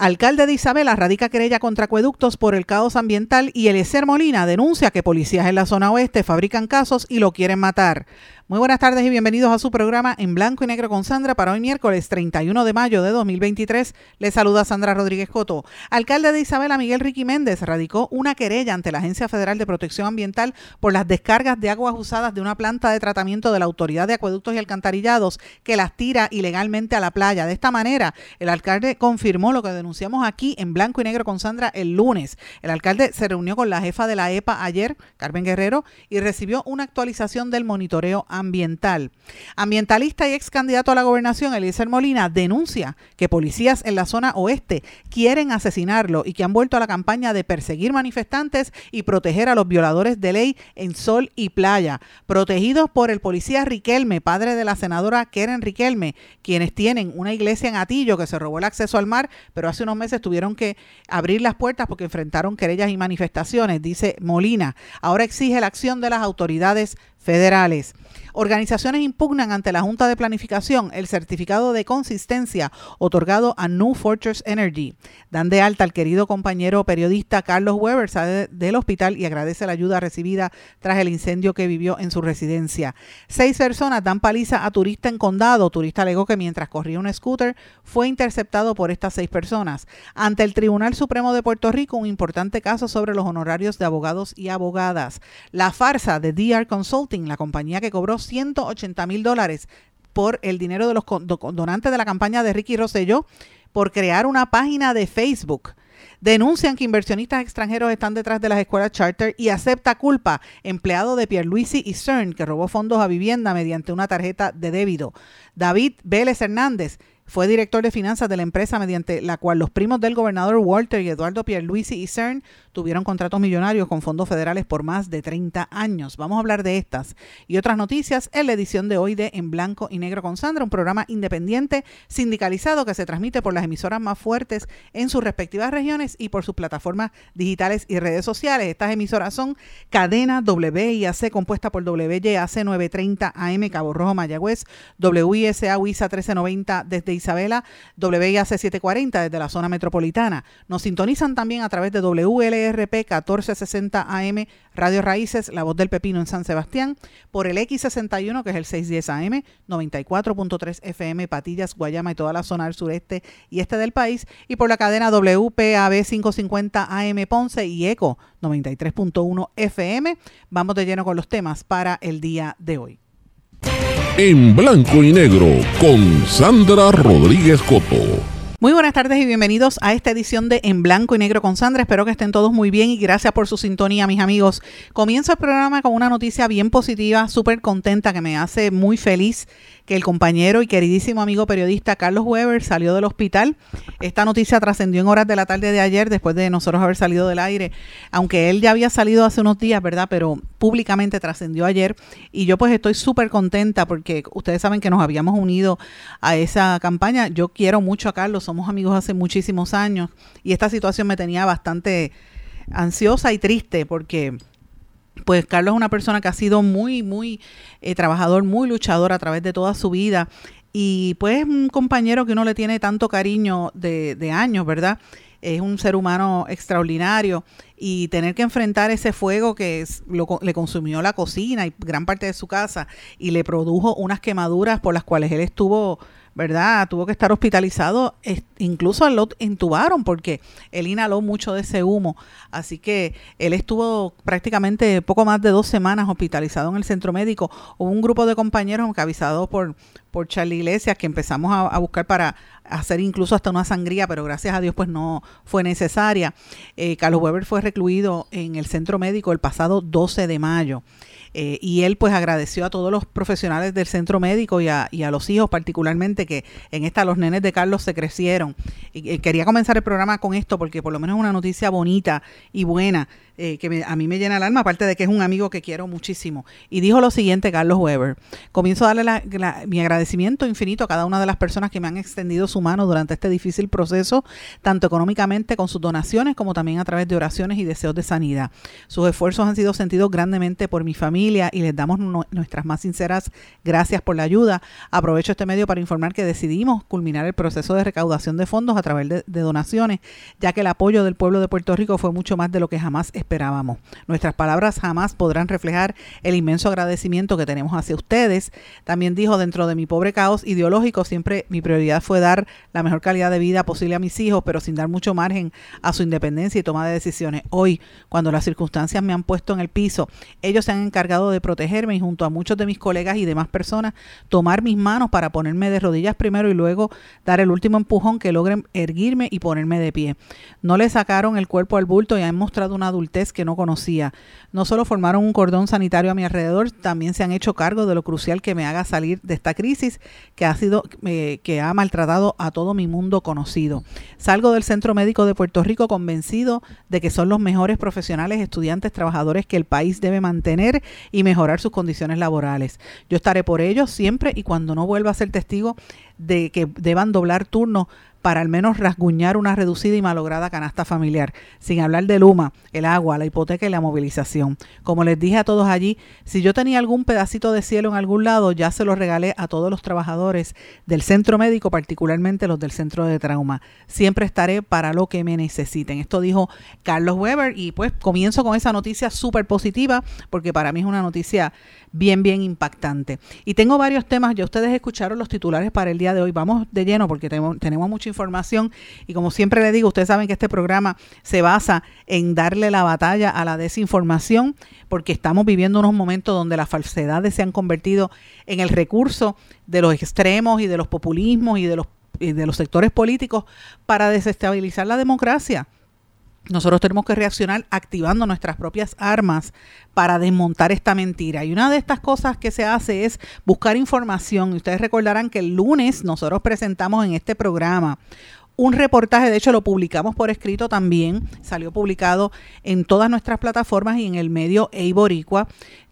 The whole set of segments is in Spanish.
Alcalde de Isabela radica querella contra acueductos por el caos ambiental y Eliezer Molina denuncia que policías en la zona oeste fabrican casos y lo quieren matar. Muy buenas tardes y bienvenidos a su programa en blanco y negro con Sandra para hoy miércoles 31 de mayo de 2023. Les saluda Sandra Rodríguez Coto. Alcalde de Isabela Miguel Ricky Méndez radicó una querella ante la Agencia Federal de Protección Ambiental por las descargas de aguas usadas de una planta de tratamiento de la Autoridad de Acueductos y Alcantarillados que las tira ilegalmente a la playa. De esta manera, el alcalde confirmó lo que denunciamos aquí en blanco y negro con Sandra el lunes. El alcalde se reunió con la jefa de la EPA ayer, Carmen Guerrero, y recibió una actualización del monitoreo ambiental. Ambientalista y ex candidato a la gobernación, Eliezer Molina, denuncia que policías en la zona oeste quieren asesinarlo y que han vuelto a la campaña de perseguir manifestantes y proteger a los violadores de ley en sol y playa, protegidos por el policía Riquelme, padre de la senadora Keren Riquelme, quienes tienen una iglesia en Atillo que se robó el acceso al mar, pero hace unos meses tuvieron que abrir las puertas porque enfrentaron querellas y manifestaciones, dice Molina. Ahora exige la acción de las autoridades federales. Organizaciones impugnan ante la Junta de Planificación el certificado de consistencia otorgado a New Fortress Energy. Dan de alta al querido compañero periodista Carlos Weber, sale del hospital y agradece la ayuda recibida tras el incendio que vivió en su residencia. Seis personas dan paliza a turista en condado. Turista alegó que mientras corría un scooter fue interceptado por estas seis personas. Ante el Tribunal Supremo de Puerto Rico, un importante caso sobre los honorarios de abogados y abogadas. La farsa de DR La compañía que cobró 180 mil dólares por el dinero de los donantes de la campaña de Ricky Rosselló por crear una página de Facebook. Denuncian que inversionistas extranjeros están detrás de las escuelas charter y acepta culpa empleado de Pierluisi y CERN que robó fondos a vivienda mediante una tarjeta de débito. David Vélez Hernández fue director de finanzas de la empresa mediante la cual los primos del gobernador Walter y Eduardo Pierluisi y CERN tuvieron contratos millonarios con fondos federales por más de 30 años. Vamos a hablar de estas y otras noticias en la edición de hoy de En Blanco y Negro con Sandra, un programa independiente sindicalizado que se transmite por las emisoras más fuertes en sus respectivas regiones y por sus plataformas digitales y redes sociales. Estas emisoras son Cadena WIAC compuesta por WYAC 930 AM Cabo Rojo Mayagüez, WISA WISA 1390 desde Isabela, WIAC 740 desde la zona metropolitana. Nos sintonizan también a través de WLRP 1460 AM, Radio Raíces, La Voz del Pepino en San Sebastián, por el X61 que es el 610 AM, 94.3 FM, Patillas, Guayama y toda la zona del sureste y este del país, y por la cadena WPAB 550 AM Ponce y ECO 93.1 FM. Vamos de lleno con los temas para el día de hoy en blanco y negro con Sandra Rodríguez Coto. Muy buenas tardes y bienvenidos a esta edición de En Blanco y Negro con Sandra. Espero que estén todos muy bien y gracias por su sintonía, mis amigos. Comienzo el programa con una noticia bien positiva, súper contenta, que me hace muy feliz que el compañero y queridísimo amigo periodista Carlos Weber salió del hospital. Esta noticia trascendió en horas de la tarde de ayer, después de nosotros haber salido del aire, aunque él ya había salido hace unos días, ¿verdad? Pero públicamente trascendió ayer y yo pues estoy súper contenta porque ustedes saben que nos habíamos unido a esa campaña. Yo quiero mucho a Carlos, somos amigos hace muchísimos años y esta situación me tenía bastante ansiosa y triste porque pues Carlos es una persona que ha sido muy, muy eh, trabajador, muy luchador a través de toda su vida y pues un compañero que uno le tiene tanto cariño de, de años, ¿verdad? Es un ser humano extraordinario y tener que enfrentar ese fuego que le consumió la cocina y gran parte de su casa y le produjo unas quemaduras por las cuales él estuvo ¿verdad? Tuvo que estar hospitalizado, incluso lo intubaron porque él inhaló mucho de ese humo, así que él estuvo prácticamente poco más de dos semanas hospitalizado en el centro médico. Hubo un grupo de compañeros que avisados por, por Charlie Iglesias que empezamos a, buscar para hacer incluso hasta una sangría, pero gracias a Dios pues no fue necesaria. Eh, Carlos Weber fue recluido en el centro médico el pasado 12 de mayo. Eh, y él pues agradeció a todos los profesionales del centro médico y a, y a, los hijos particularmente que en esta los nenes de Carlos se crecieron. Y, quería comenzar el programa con esto porque por lo menos es una noticia bonita y buena eh, que a mí me llena el alma, aparte de que es un amigo que quiero muchísimo. Y dijo lo siguiente, Carlos Weber, comienzo a darle mi agradecimiento infinito a cada una de las personas que me han extendido su mano durante este difícil proceso, tanto económicamente con sus donaciones como también a través de oraciones y deseos de sanidad. Sus esfuerzos han sido sentidos grandemente por mi familia y les damos nuestras más sinceras gracias por la ayuda. Aprovecho este medio para informar que decidimos culminar el proceso de recaudación de fondos a través de, de donaciones, ya que el apoyo del pueblo de Puerto Rico fue mucho más de lo que jamás esperábamos. Nuestras palabras jamás podrán reflejar el inmenso agradecimiento que tenemos hacia ustedes. También dijo, dentro de mi pobre caos ideológico, siempre mi prioridad fue dar la mejor calidad de vida posible a mis hijos, pero sin dar mucho margen a su independencia y toma de decisiones. Hoy, cuando las circunstancias me han puesto en el piso, ellos se han encargado de protegerme y junto a muchos de mis colegas y demás personas, tomar mis manos para ponerme de rodillas primero y luego dar el último empujón que logren erguirme y ponerme de pie. No le sacaron el cuerpo al bulto y han mostrado una adultez que no conocía. No solo formaron un cordón sanitario a mi alrededor, también se han hecho cargo de lo crucial que me haga salir de esta crisis que ha sido eh, que ha maltratado a todo mi mundo conocido. Salgo del Centro Médico de Puerto Rico convencido de que son los mejores profesionales, estudiantes, trabajadores que el país debe mantener y mejorar sus condiciones laborales. Yo estaré por ellos siempre y cuando no vuelva a ser testigo de que deban doblar turnos para al menos rasguñar una reducida y malograda canasta familiar, sin hablar de Luma, el agua, la hipoteca y la movilización. Como les dije a todos allí, si yo tenía algún pedacito de cielo en algún lado, ya se lo regalé a todos los trabajadores del centro médico, particularmente los del centro de trauma. Siempre estaré para lo que me necesiten. Esto dijo Carlos Weber y pues comienzo con esa noticia súper positiva porque para mí es una noticia bien, bien impactante. Y tengo varios temas, ya ustedes escucharon los titulares para el día de hoy. Vamos de lleno porque tenemos, tenemos mucha información y como siempre le digo, ustedes saben que este programa se basa en darle la batalla a la desinformación porque estamos viviendo unos momentos donde las falsedades se han convertido en el recurso de los extremos y de los populismos y de los, y de los sectores políticos para desestabilizar la democracia. Nosotros tenemos que reaccionar activando nuestras propias armas para desmontar esta mentira. Y una de estas cosas que se hace es buscar información. Ustedes recordarán que el lunes nosotros presentamos en este programa un reportaje, de hecho lo publicamos por escrito también, salió publicado en todas nuestras plataformas y en el medio Eiboricua,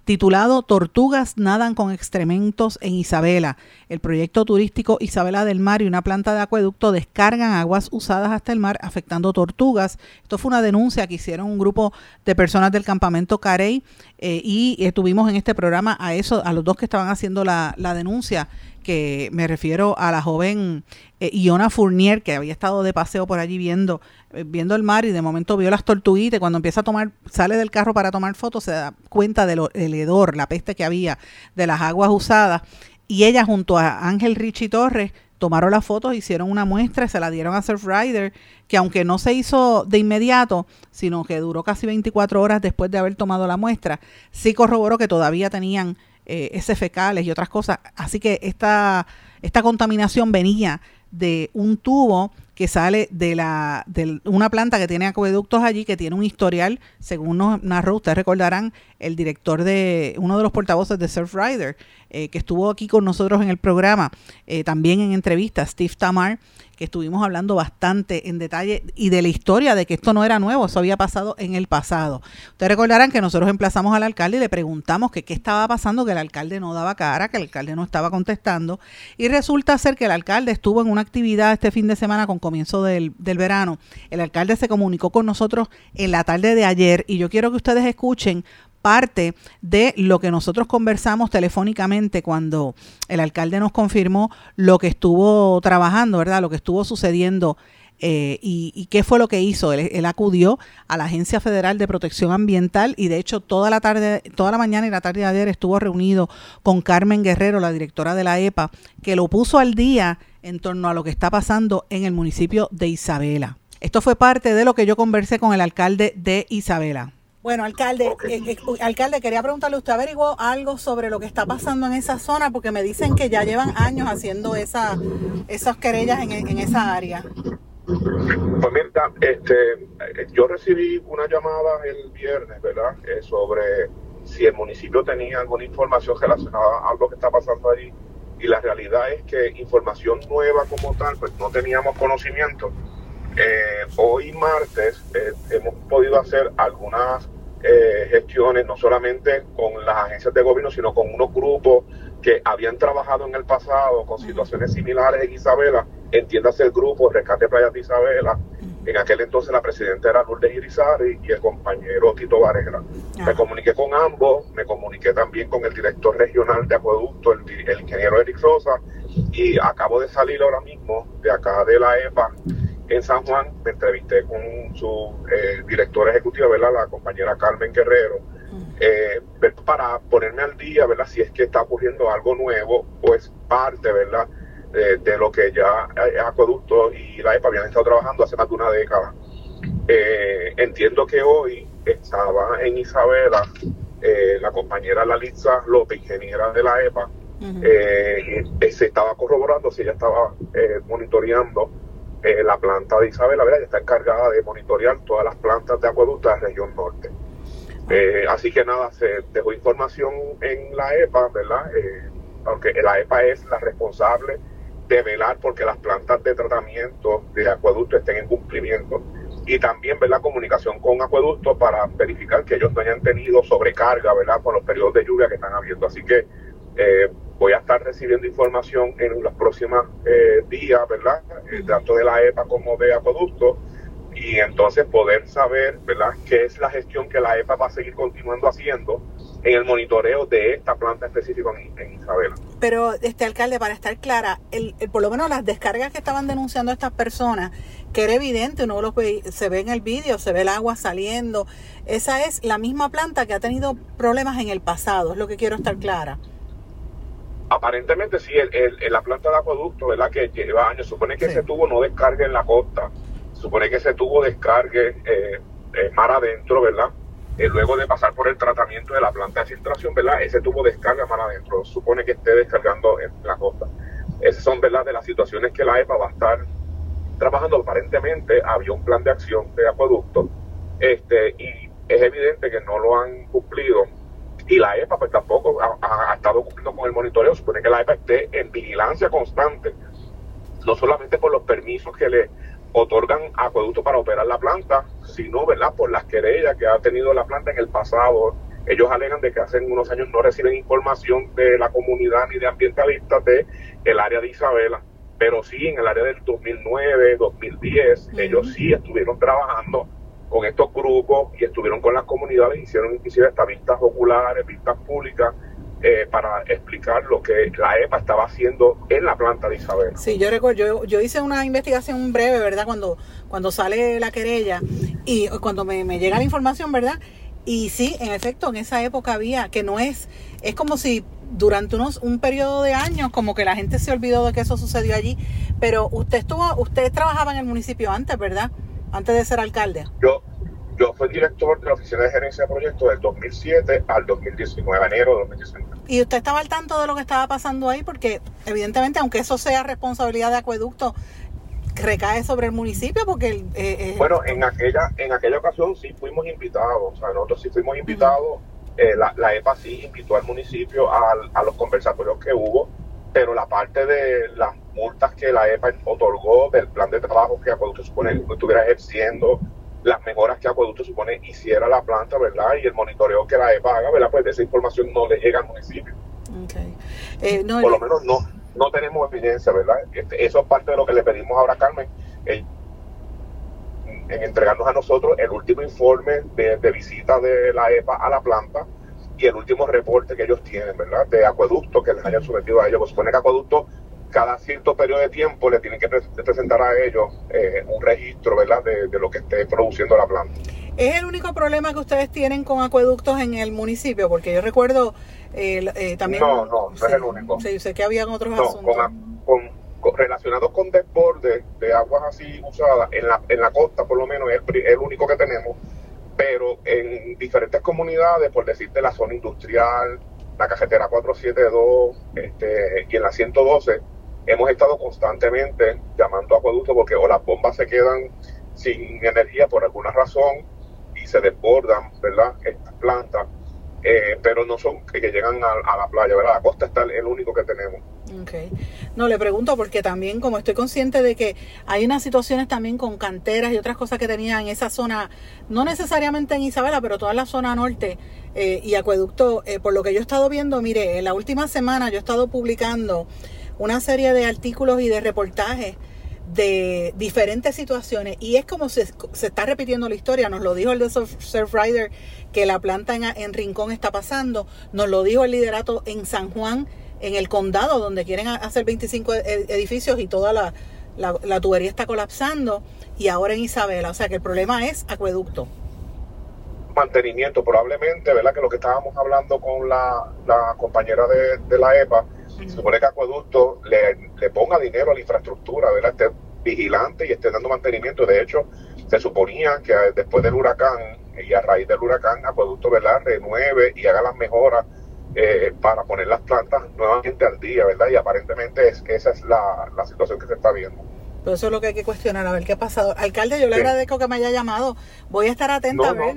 titulado Tortugas nadan con excrementos en Isabela. El proyecto turístico Isabela del Mar y una planta de acueducto descargan aguas usadas hasta el mar afectando tortugas. Esto fue una denuncia que hicieron un grupo de personas del campamento Carey eh, y estuvimos en este programa a eso, a los dos que estaban haciendo la, la denuncia que me refiero a la joven eh, Iona Fournier, que había estado de paseo por allí viendo, eh, viendo el mar y de momento vio las tortuguitas. Cuando empieza a tomar, sale del carro para tomar fotos, se da cuenta del hedor, la peste que había de las aguas usadas. Y ella junto a Ángel Richie Torres tomaron las fotos, hicieron una muestra se la dieron a Surfrider, que aunque no se hizo de inmediato, sino que duró casi 24 horas después de haber tomado la muestra, sí corroboró que todavía tenían eh, fecales y otras cosas. Así que esta, esta contaminación venía de un tubo que sale de la de una planta que tiene acueductos allí que tiene un historial según nos narró ustedes recordarán el director de uno de los portavoces de Surf Rider eh, que estuvo aquí con nosotros en el programa eh, también en entrevista Steve Tamar que estuvimos hablando bastante en detalle y de la historia de que esto no era nuevo, eso había pasado en el pasado. Ustedes recordarán que nosotros emplazamos al alcalde y le preguntamos que qué estaba pasando, que el alcalde no daba cara, que el alcalde no estaba contestando y resulta ser que el alcalde estuvo en una actividad este fin de semana con comienzo del, del verano. El alcalde se comunicó con nosotros en la tarde de ayer y yo quiero que ustedes escuchen parte de lo que nosotros conversamos telefónicamente cuando el alcalde nos confirmó lo que estuvo trabajando, ¿verdad? Lo que estuvo sucediendo eh, y, qué fue lo que hizo. Él, acudió a la Agencia Federal de Protección Ambiental y de hecho toda la tarde, toda la mañana y la tarde de ayer estuvo reunido con Carmen Guerrero, la directora de la EPA, que lo puso al día en torno a lo que está pasando en el municipio de Isabela. Esto fue parte de lo que yo conversé con el alcalde de Isabela. Bueno, alcalde, eh, eh, alcalde, quería preguntarle, ¿usted averiguó algo sobre lo que está pasando en esa zona? Porque me dicen que ya llevan años haciendo esa, esas querellas en, en esa área. Pues mira, este, yo recibí una llamada el viernes, ¿verdad? Eh, sobre si el municipio tenía alguna información relacionada a lo que está pasando allí. Y la realidad es que información nueva como tal, pues no teníamos conocimiento. Eh, hoy martes eh, hemos podido hacer algunas eh, gestiones, no solamente con las agencias de gobierno, sino con unos grupos que habían trabajado en el pasado con situaciones similares en Isabela, entiéndase el grupo Rescate Playas de Isabela, en aquel entonces la presidenta era Lourdes Irizarry y el compañero Tito Varela. Me comuniqué con ambos, me comuniqué también con el director regional de acueducto, el, el ingeniero Eric Rosa, y acabo de salir ahora mismo de acá de la EPA en San Juan, me entrevisté con su eh, directora ejecutiva, ¿verdad? la compañera Carmen Guerrero, eh, para ponerme al día, ¿verdad? si es que está ocurriendo algo nuevo o es parte ¿verdad? De, lo que ya Acueducto y la EPA habían estado trabajando hace más de una década. Eh, entiendo que hoy estaba en Isabela la compañera Lalitza López, ingeniera de la EPA, se estaba corroborando si ella estaba monitoreando eh, la planta de Isabela ya está encargada de monitorear todas las plantas de acueducto de la región norte. Eh, así que nada, se dejó información en la EPA, ¿verdad? Eh, aunque la EPA es la responsable de velar porque las plantas de tratamiento de acueducto estén en cumplimiento y también ver la comunicación con acueducto para verificar que ellos no hayan tenido sobrecarga, ¿verdad? Con los periodos de lluvia que están habiendo. Así que eh, voy a estar recibiendo información en los próximos eh, días, ¿verdad? Eh, tanto de la EPA como de Acueducto, y entonces poder saber, ¿verdad?, qué es la gestión que la EPA va a seguir continuando haciendo en el monitoreo de esta planta específica en, Isabela. Pero, este alcalde, para estar clara, el, por lo menos las descargas que estaban denunciando estas personas, que era evidente, uno los ve, se ve en el vídeo, se ve el agua saliendo, esa es la misma planta que ha tenido problemas en el pasado, es lo que quiero estar clara. Aparentemente sí, el, la planta de acueducto, ¿verdad? Que lleva años, supone que ese tubo no descargue en la costa, supone que ese tubo descargue eh, eh mar adentro, ¿verdad? Eh, luego de pasar por el tratamiento de la planta de filtración, ¿verdad? Ese tubo descarga mar adentro, supone que esté descargando en la costa. Esas son, ¿verdad? De las situaciones que la EPA va a estar trabajando. Aparentemente había un plan de acción de acueducto este, y es evidente que no lo han cumplido y la EPA pues tampoco ha, estado cumpliendo con el monitoreo. Supone que la EPA esté en vigilancia constante, no solamente por los permisos que le otorgan a Acueducto para operar la planta, sino ¿verdad? por las querellas que ha tenido la planta en el pasado. Ellos alegan de que hace unos años no reciben información de la comunidad ni de ambientalistas de el área de Isabela, pero sí en el área del 2009, 2010, ellos sí estuvieron trabajando con estos grupos y estuvieron con las comunidades, hicieron inclusive hasta vistas oculares, vistas públicas, eh, para explicar lo que la EPA estaba haciendo en la planta de Isabel. Sí, yo recuerdo, yo, hice una investigación breve, ¿verdad? Cuando, cuando sale la querella y cuando me, me llega la información, ¿verdad? Y sí, en efecto, en esa época había, que no es, es como si durante unos un periodo de años como que la gente se olvidó de que eso sucedió allí, pero usted estuvo, usted trabajaba en el municipio antes, ¿verdad? Antes de ser alcalde? Yo, yo fui director de la Oficina de Gerencia de Proyectos del 2007 al 2019, enero de 2019. ¿Y usted estaba al tanto de lo que estaba pasando ahí? Porque evidentemente, aunque eso sea responsabilidad de acueducto, recae sobre el municipio porque... Eh, eh, bueno, en aquella, en aquella ocasión sí fuimos invitados, o sea, nosotros sí fuimos invitados, eh, la, la, EPA sí invitó al municipio a, a los conversatorios que hubo, pero la parte de las multas que la EPA otorgó del plan de que Acueducto supone que estuviera ejerciendo, las mejoras que Acueducto supone hiciera la planta, ¿verdad? Y el monitoreo que la EPA haga, ¿verdad? Pues esa información no le llega al municipio. Eh, Por lo menos no, no tenemos evidencia, ¿verdad? Este, eso es parte de lo que le pedimos ahora a Carmen, en entregarnos a nosotros el último informe de, de visita de la EPA a la planta y el último reporte que ellos tienen, ¿verdad? De acueducto que les hayan sometido a ellos. Pues supone que acueducto cada cierto periodo de tiempo le tienen que presentar a ellos eh, un registro, ¿verdad? De, lo que esté produciendo la planta. ¿Es el único problema que ustedes tienen con acueductos en el municipio? Porque yo recuerdo eh, eh, también... No, no, no es el único. Sí, sé que habían otros asuntos. Con, con, relacionados con desborde de aguas así usadas, en la, en la costa por lo menos es el, el único que tenemos pero en diferentes comunidades, por decirte la zona industrial, la carretera 472 este, y en la 112, hemos estado constantemente llamando a acueducto porque o las bombas se quedan sin energía por alguna razón y se desbordan, ¿verdad? Estas plantas. eh, pero no son que, llegan a, la playa, ¿verdad? La costa está el único que tenemos. Okay. No, le pregunto porque también como estoy consciente de que hay unas situaciones también con canteras y otras cosas que tenía en esa zona, no necesariamente en Isabela, pero toda la zona norte eh, y acueducto, eh, por lo que yo he estado viendo, mire, en la última semana yo he estado publicando una serie de artículos y de reportajes de diferentes situaciones y es como se, se está repitiendo la historia, nos lo dijo el de Surf, Rider que la planta en, en Rincón está pasando, nos lo dijo el liderato en San Juan, en el condado donde quieren hacer 25 e, edificios y toda la, la, tubería está colapsando y ahora en Isabela, o sea que el problema es acueducto. Mantenimiento, probablemente, ¿verdad? Que lo que estábamos hablando con la, la compañera de, de la EPA, se supone que Acueducto le, ponga dinero a la infraestructura, ¿verdad? Esté vigilante y esté dando mantenimiento. De hecho, se suponía que después del huracán y a raíz del huracán, Acueducto, ¿verdad? Renueve y haga las mejoras eh, para poner las plantas nuevamente al día, ¿verdad? Y aparentemente es, esa es la, la situación que se está viendo. Pero eso es lo que hay que cuestionar, a ver qué ha pasado. Alcalde, yo le agradezco que me haya llamado. Voy a estar atenta a ver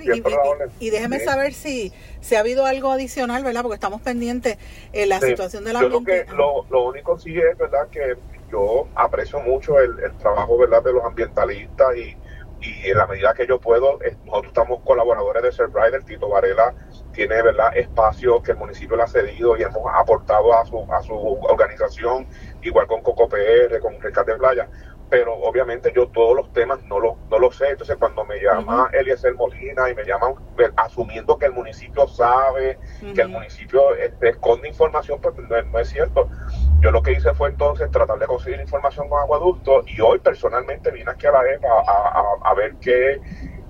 y, déjeme saber si, si ha habido algo adicional, ¿verdad? Porque estamos pendientes en la situación de la Yo que lo, lo, único sí es, ¿verdad? Que yo aprecio mucho el, el trabajo, ¿verdad? De los ambientalistas y, y en la medida que yo puedo, nosotros estamos colaboradores de Surfrider, Tito Varela tiene verdad espacios que el municipio le ha cedido y hemos aportado a su, a su organización, igual con Coco PR, con Rescate Playa, pero obviamente yo todos los temas no los no lo sé, entonces cuando me llama Eliezer Molina y me llaman asumiendo que el municipio sabe, que el municipio este, esconde información, pues no, es cierto. Yo lo que hice fue entonces tratar de conseguir información con Aguaducto y hoy personalmente vine aquí a la EPA a, a, ver qué,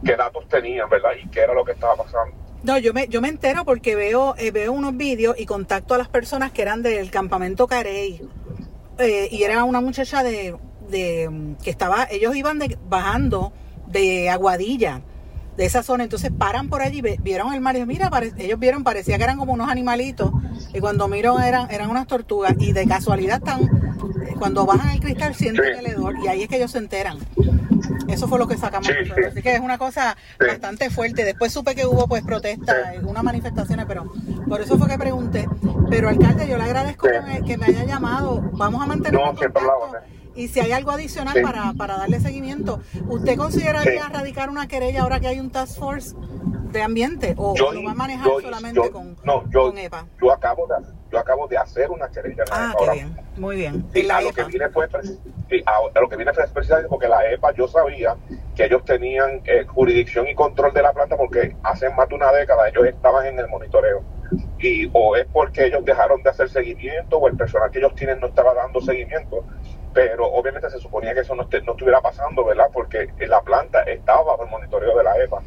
qué datos tenían, ¿verdad? Y qué era lo que estaba pasando. No, yo me, yo me entero porque veo, eh, veo unos vídeos y contacto a las personas que eran del campamento Carey. Eh, y era una muchacha de, de que estaba, ellos iban bajando de Aguadilla, de esa zona, entonces paran por allí, vieron el mar y mira, ellos vieron, parecía que eran como unos animalitos, y cuando miraron eran, eran unas tortugas, y de casualidad están, eh, cuando bajan el cristal sienten el hedor, y ahí es que ellos se enteran. Eso fue lo que sacamos Así que es una cosa bastante fuerte. Después supe que hubo pues protestas, unas manifestaciones, pero por eso fue que pregunté. Pero alcalde, yo le agradezco que me, haya llamado. Vamos a mantener no, contacto. Y si hay algo adicional para, para darle seguimiento, ¿usted consideraría radicar una querella ahora que hay un task force de ambiente o lo va a manejar solamente con, con, EPA? Yo acabo de yo acabo de hacer una querella. Ah, qué bien, muy bien. Y a, lo que viene fue, a, lo que viene fue precisamente porque la EPA yo sabía que ellos tenían eh, jurisdicción y control de la planta porque hace más de una década ellos estaban en el monitoreo. Y o es porque ellos dejaron de hacer seguimiento o el personal que ellos tienen no estaba dando seguimiento pero obviamente se suponía que eso no, no estuviera pasando, ¿verdad? Porque la planta estaba bajo el monitoreo de la EPA.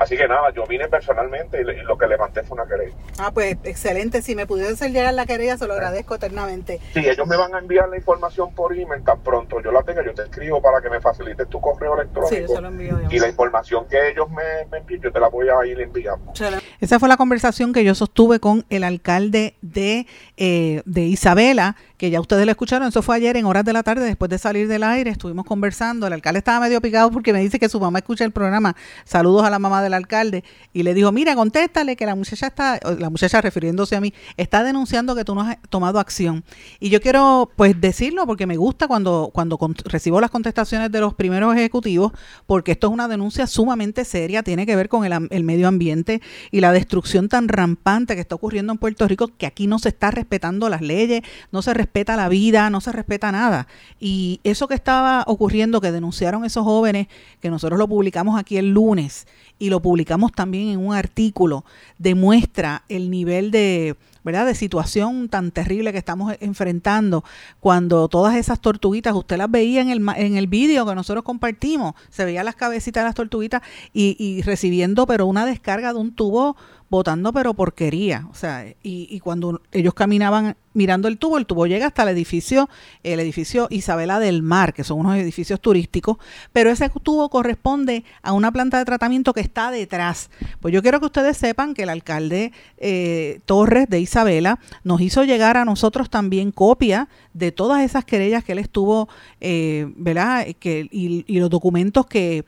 Así que nada, yo vine personalmente y, lo que levanté fue una querella. Ah, pues excelente. Si me pudiese hacer llegar la querella, se lo agradezco eternamente. Sí, ellos me van a enviar la información por email tan pronto yo la tenga. Yo te escribo para que me facilites tu correo electrónico. Sí, yo lo envío. Y la información que ellos me, me envíen, yo te la voy a ir enviando. Esa fue la conversación que yo sostuve con el alcalde de, eh, de Isabela que ya ustedes lo escucharon, eso fue ayer en horas de la tarde, después de salir del aire, estuvimos conversando, el alcalde estaba medio picado porque me dice que su mamá escucha el programa, saludos a la mamá del alcalde, y le dijo, mira, contéstale que la muchacha está, la muchacha refiriéndose a mí, está denunciando que tú no has tomado acción. Y yo quiero pues decirlo porque me gusta cuando, cuando recibo las contestaciones de los primeros ejecutivos, porque esto es una denuncia sumamente seria, tiene que ver con el, medio ambiente y la destrucción tan rampante que está ocurriendo en Puerto Rico, que aquí no se está respetando las leyes, no se respeta respeta la vida, no se respeta nada. Y eso que estaba ocurriendo, que denunciaron esos jóvenes, que nosotros lo publicamos aquí el lunes y lo publicamos también en un artículo, demuestra el nivel de, ¿verdad? de situación tan terrible que estamos enfrentando cuando todas esas tortuguitas, usted las veía en el, en el vídeo que nosotros compartimos, se veían las cabecitas de las tortuguitas y, y recibiendo pero una descarga de un tubo botando pero porquería. O sea, y, y, cuando ellos caminaban mirando el tubo, el tubo llega hasta el edificio, el edificio Isabela del Mar, que son unos edificios turísticos, pero ese tubo corresponde a una planta de tratamiento que está detrás. Pues yo quiero que ustedes sepan que el alcalde eh, Torres de Isabela nos hizo llegar a nosotros también copia de todas esas querellas que él estuvo, eh, ¿verdad? Que, y los documentos que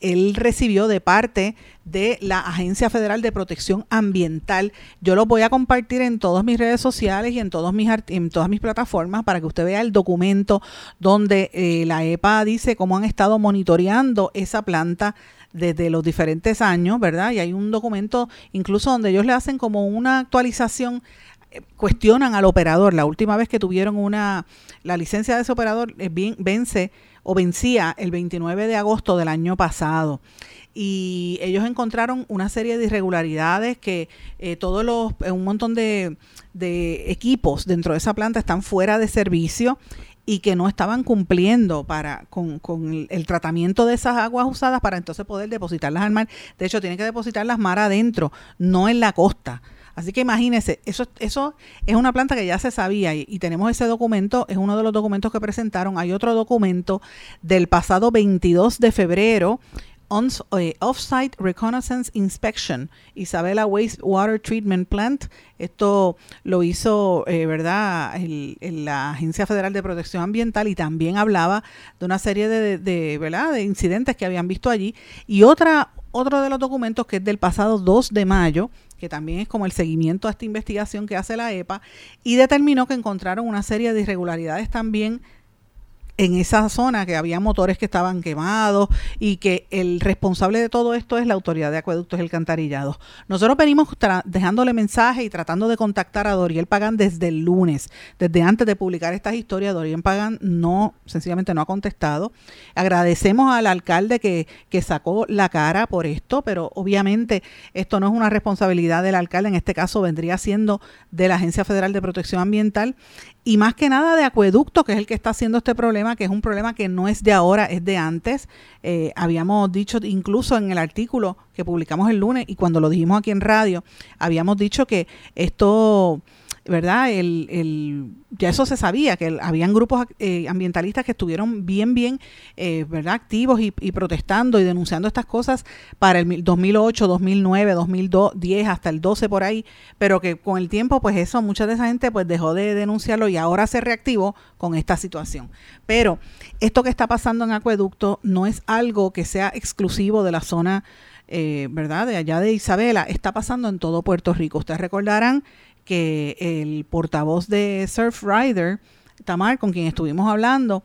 él recibió de parte de la Agencia Federal de Protección Ambiental. Yo lo voy a compartir en todas mis redes sociales y en, todos mis, en todas mis plataformas para que usted vea el documento donde eh, la EPA dice cómo han estado monitoreando esa planta desde los diferentes años, ¿verdad? Y hay un documento incluso donde ellos le hacen como una actualización eh, cuestionan al operador. La última vez que tuvieron una la licencia de ese operador eh, vence o vencía el 29 de agosto del año pasado. Y ellos encontraron una serie de irregularidades que eh, todos los, eh, un montón de, equipos dentro de esa planta están fuera de servicio y que no estaban cumpliendo para con, el, tratamiento de esas aguas usadas para entonces poder depositarlas al mar. De hecho, tienen que depositarlas mar adentro, no en la costa. Así que imagínense, eso, eso es una planta que ya se sabía y, tenemos ese documento, es uno de los documentos que presentaron. Hay otro documento del pasado 22 de febrero, on, eh, Offsite Reconnaissance Inspection, Isabela Wastewater Treatment Plant. Esto lo hizo, eh, ¿verdad?, la Agencia Federal de Protección Ambiental y también hablaba de una serie de, de, ¿verdad? de incidentes que habían visto allí. Y otra, otro de los documentos que es del pasado 2 de mayo, que también es como el seguimiento a esta investigación que hace la EPA, y determinó que encontraron una serie de irregularidades también en esa zona que había motores que estaban quemados y que el responsable de todo esto es la autoridad de acueductos y alcantarillados. Nosotros venimos dejándole mensaje y tratando de contactar a Doriel Pagan desde el lunes, desde antes de publicar estas historias. Doriel Pagan no, sencillamente no ha contestado. Agradecemos al alcalde que, que sacó la cara por esto, pero obviamente esto no es una responsabilidad del alcalde, en este caso vendría siendo de la Agencia Federal de Protección Ambiental y más que nada de acueducto, que es el que está haciendo este problema, que es un problema que no es de ahora, es de antes. Eh, habíamos dicho incluso en el artículo que publicamos el lunes y cuando lo dijimos aquí en radio, habíamos dicho que esto ¿verdad? El, el, ya eso se sabía, que habían grupos eh, ambientalistas que estuvieron bien, bien, eh, ¿verdad? Activos y, protestando y denunciando estas cosas para el 2008, 2009, 2010, hasta el 12 por ahí, pero que con el tiempo, pues eso, mucha de esa gente pues dejó de denunciarlo y ahora se reactivó con esta situación. Pero esto que está pasando en Acueducto no es algo que sea exclusivo de la zona eh, ¿verdad? De allá de Isabela, está pasando en todo Puerto Rico. Ustedes recordarán que el portavoz de Surf Rider, Tamar, con quien estuvimos hablando,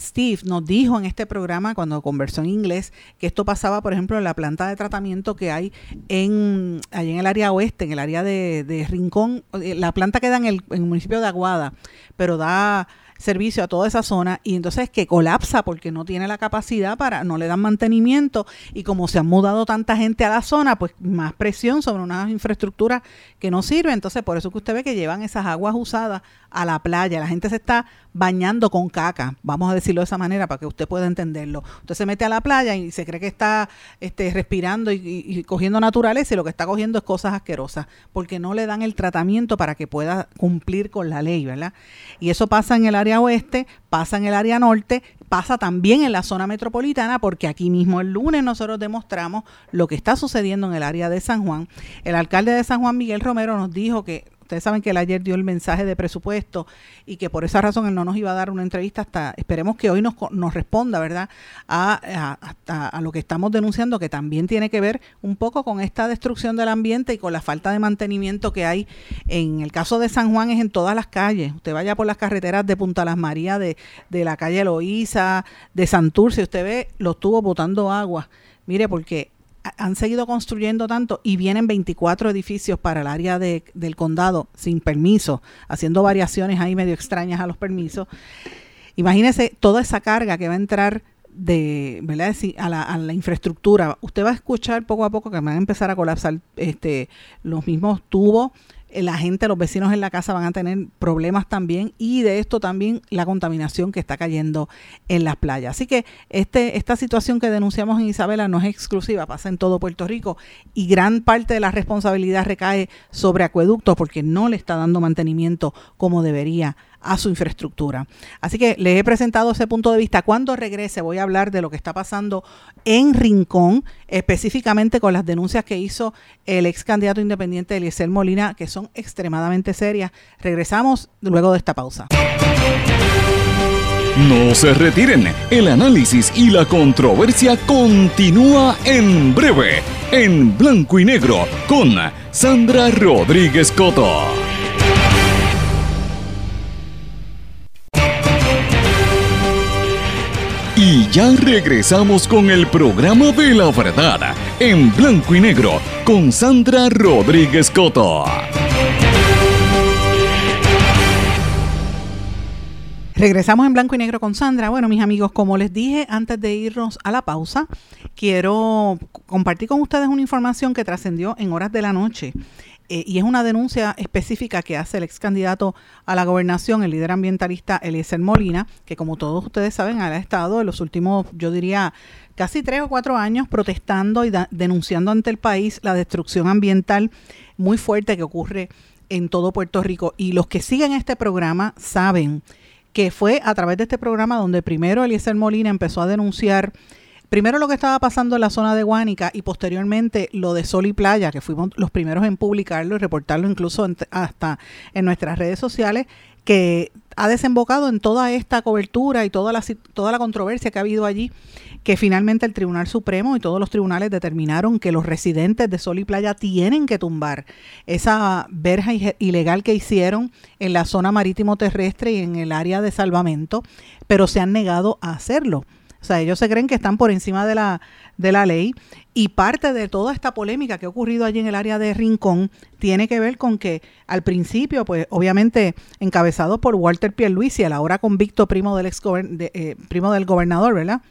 Steve nos dijo en este programa cuando conversó en inglés que esto pasaba, por ejemplo, en la planta de tratamiento que hay en allí en el área oeste, en el área de, Rincón. Eh, la planta queda en en el municipio de Aguada, pero da servicio a toda esa zona y entonces que colapsa porque no tiene la capacidad para, no le dan mantenimiento y como se han mudado tanta gente a la zona, pues más presión sobre unas infraestructuras que no sirven. Entonces por eso que usted ve que llevan esas aguas usadas a la playa. La gente se está bañando con caca, vamos a decirlo de esa manera para que usted pueda entenderlo. Usted se mete a la playa y se cree que está este, respirando y, cogiendo naturaleza y lo que está cogiendo es cosas asquerosas, porque no le dan el tratamiento para que pueda cumplir con la ley, ¿verdad? Y eso pasa en el área oeste, pasa en el área norte, pasa también en la zona metropolitana, porque aquí mismo el lunes nosotros demostramos lo que está sucediendo en el área de San Juan. El alcalde de San Juan, Miguel Romero, nos dijo que Ustedes saben que él ayer dio el mensaje de presupuesto y que por esa razón él no nos iba a dar una entrevista hasta, esperemos que hoy nos, nos responda, ¿verdad? A, a, lo que estamos denunciando, que también tiene que ver un poco con esta destrucción del ambiente y con la falta de mantenimiento que hay. En el caso de San Juan es en todas las calles. Usted vaya por las carreteras de Punta Las Marías, de, de la calle Loíza, de Santurce, usted ve los tubos botando agua. Mire, porque han seguido construyendo tanto y vienen 24 edificios para el área de, del condado sin permiso, haciendo variaciones ahí medio extrañas a los permisos. Imagínese toda esa carga que va a entrar de, ¿verdad? A la, a la infraestructura. Usted va a escuchar poco a poco que van a empezar a colapsar este, los mismos tubos la gente, los vecinos en la casa van a tener problemas también y de esto también la contaminación que está cayendo en las playas. Así que este, esta situación que denunciamos en Isabela no es exclusiva, pasa en todo Puerto Rico y gran parte de la responsabilidad recae sobre acueductos porque no le está dando mantenimiento como debería a su infraestructura. Así que les he presentado ese punto de vista. Cuando regrese voy a hablar de lo que está pasando en Rincón, específicamente con las denuncias que hizo el ex candidato independiente Eliezer Molina, que son extremadamente serias. Regresamos luego de esta pausa. No se retiren, el análisis y la controversia continúa en breve, en blanco y negro, con Sandra Rodríguez Coto. Ya regresamos con el programa de la verdad, en blanco y negro, con Sandra Rodríguez Coto. Regresamos en blanco y negro con Sandra. Bueno, mis amigos, como les dije antes de irnos a la pausa, quiero compartir con ustedes una información que trascendió en horas de la noche. Eh, y es una denuncia específica que hace el ex candidato a la gobernación, el líder ambientalista Eliezer Molina, que como todos ustedes saben, ha estado en los últimos, yo diría, casi tres o cuatro años protestando y denunciando ante el país la destrucción ambiental muy fuerte que ocurre en todo Puerto Rico. Y los que siguen este programa saben que fue a través de este programa donde primero Eliezer Molina empezó a denunciar primero lo que estaba pasando en la zona de Guánica y posteriormente lo de Sol y Playa, que fuimos los primeros en publicarlo y reportarlo incluso hasta en nuestras redes sociales, que ha desembocado en toda esta cobertura y toda la, toda la controversia que ha habido allí, que finalmente el Tribunal Supremo y todos los tribunales determinaron que los residentes de Sol y Playa tienen que tumbar esa verja ilegal que hicieron en la zona marítimo terrestre y en el área de salvamento, pero se han negado a hacerlo. Sea, ellos se creen que están por encima de la, de la ley y parte de toda esta polémica que ha ocurrido allí en el área de Rincón tiene que ver con que al principio, pues obviamente encabezado por Walter Pierluisi, el ahora convicto primo del, ex eh, primo del gobernador, ¿verdad?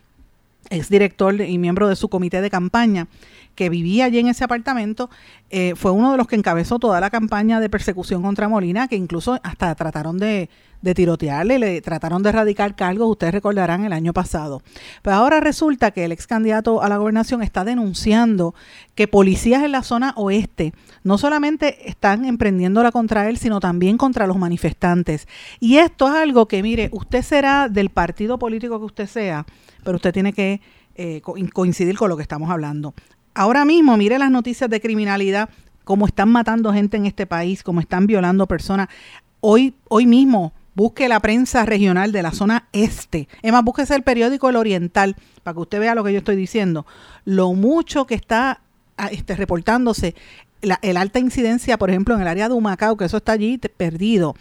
Ex director y miembro de su comité de campaña, que vivía allí en ese apartamento, eh, fue uno de los que encabezó toda la campaña de persecución contra Molina, que incluso hasta trataron de, de tirotearle, le trataron de erradicar cargos, ustedes recordarán el año pasado. Pero ahora resulta que el ex candidato a la gobernación está denunciando que policías en la zona oeste no solamente están emprendiéndola contra él, sino también contra los manifestantes. Y esto es algo que, mire, usted será del partido político que usted sea, pero usted tiene que eh, coincidir con lo que estamos hablando. Ahora mismo, mire las noticias de criminalidad, cómo están matando gente en este país, cómo están violando personas. Hoy, hoy mismo busque la prensa regional de la zona este. Es más, búsquese el periódico El Oriental para que usted vea lo que yo estoy diciendo. Lo mucho que está ah, este, reportándose, la, el alta incidencia, por ejemplo, en el área de Humacao, que eso está allí perdido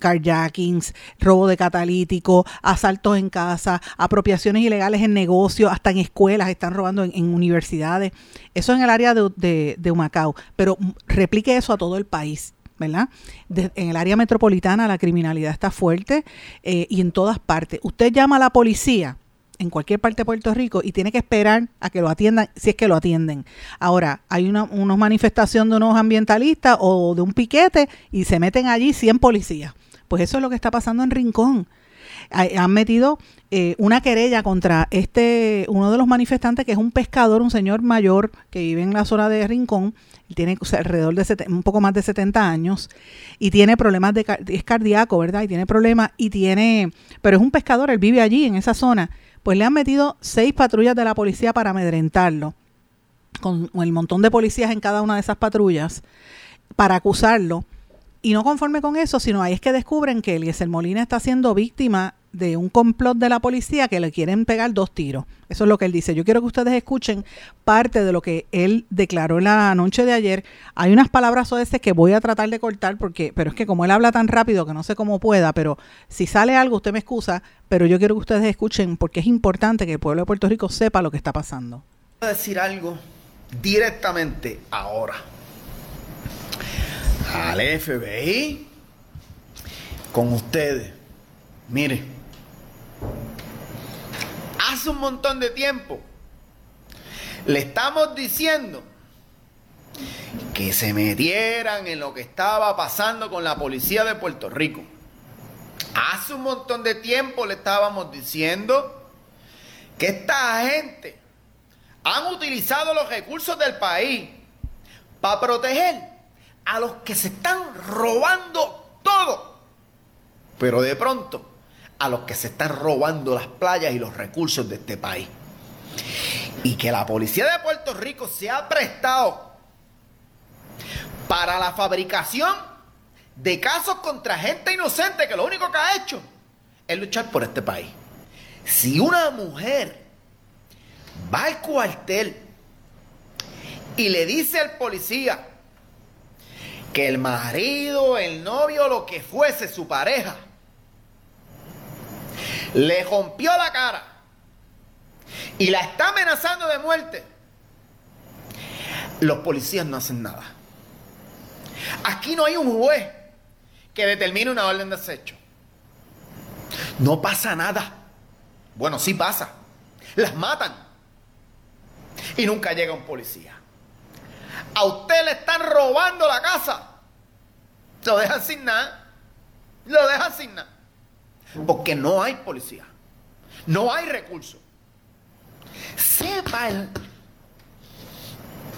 carjackings, robo de catalítico, asaltos en casa, apropiaciones ilegales en negocios, hasta en escuelas, están robando en, universidades. Eso en el área de, de Humacao. Pero replique eso a todo el país. ¿Verdad? en el área metropolitana la criminalidad está fuerte eh, y en todas partes. Usted llama a la policía en cualquier parte de Puerto Rico y tiene que esperar a que lo atiendan, si es que lo atienden. Ahora, hay una unos manifestación de unos ambientalistas o de un piquete y se meten allí 100 policías. Pues eso es lo que está pasando en Rincón. Han metido eh, una querella contra este uno de los manifestantes que es un pescador, un señor mayor que vive en la zona de Rincón, tiene alrededor de un poco más de 70 años y tiene problemas de es cardíaco, ¿verdad? Y tiene problemas y tiene, pero es un pescador, él vive allí en esa zona. Pues le han metido seis patrullas de la policía para amedrentarlo, con el montón de policías en cada una de esas patrullas para acusarlo. Y no conforme con eso, sino ahí es que descubren que Eliezer Molina está siendo víctima de un complot de la policía que le quieren pegar dos tiros. Eso es lo que él dice. Yo quiero que ustedes escuchen parte de lo que él declaró la noche de ayer. Hay unas palabras o que voy a tratar de cortar porque, pero es que como él habla tan rápido que no sé cómo pueda, pero si sale algo usted me excusa, pero yo quiero que ustedes escuchen porque es importante que el pueblo de Puerto Rico sepa lo que está pasando. Voy a decir algo directamente ahora. Al FBI con ustedes. Mire hace un montón de tiempo le estamos diciendo que se metieran en lo que estaba pasando con la policía de Puerto Rico. Hace un montón de tiempo le estábamos diciendo que esta gente han utilizado los recursos del país para proteger a los que se están robando todo. Pero de pronto a los que se están robando las playas y los recursos de este país. Y que la policía de Puerto Rico se ha prestado para la fabricación de casos contra gente inocente que lo único que ha hecho es luchar por este país. Si una mujer va al cuartel y le dice al policía que el marido, el novio, lo que fuese, su pareja, le rompió la cara y la está amenazando de muerte, los policías no hacen nada. Aquí no hay un juez que determine una orden de acecho. No pasa nada. Bueno, sí pasa. Las matan. Y nunca llega un policía. A usted le están robando la casa. Lo dejan sin nada. Lo dejan sin nada. Porque no hay policía. No hay recursos. Sepa el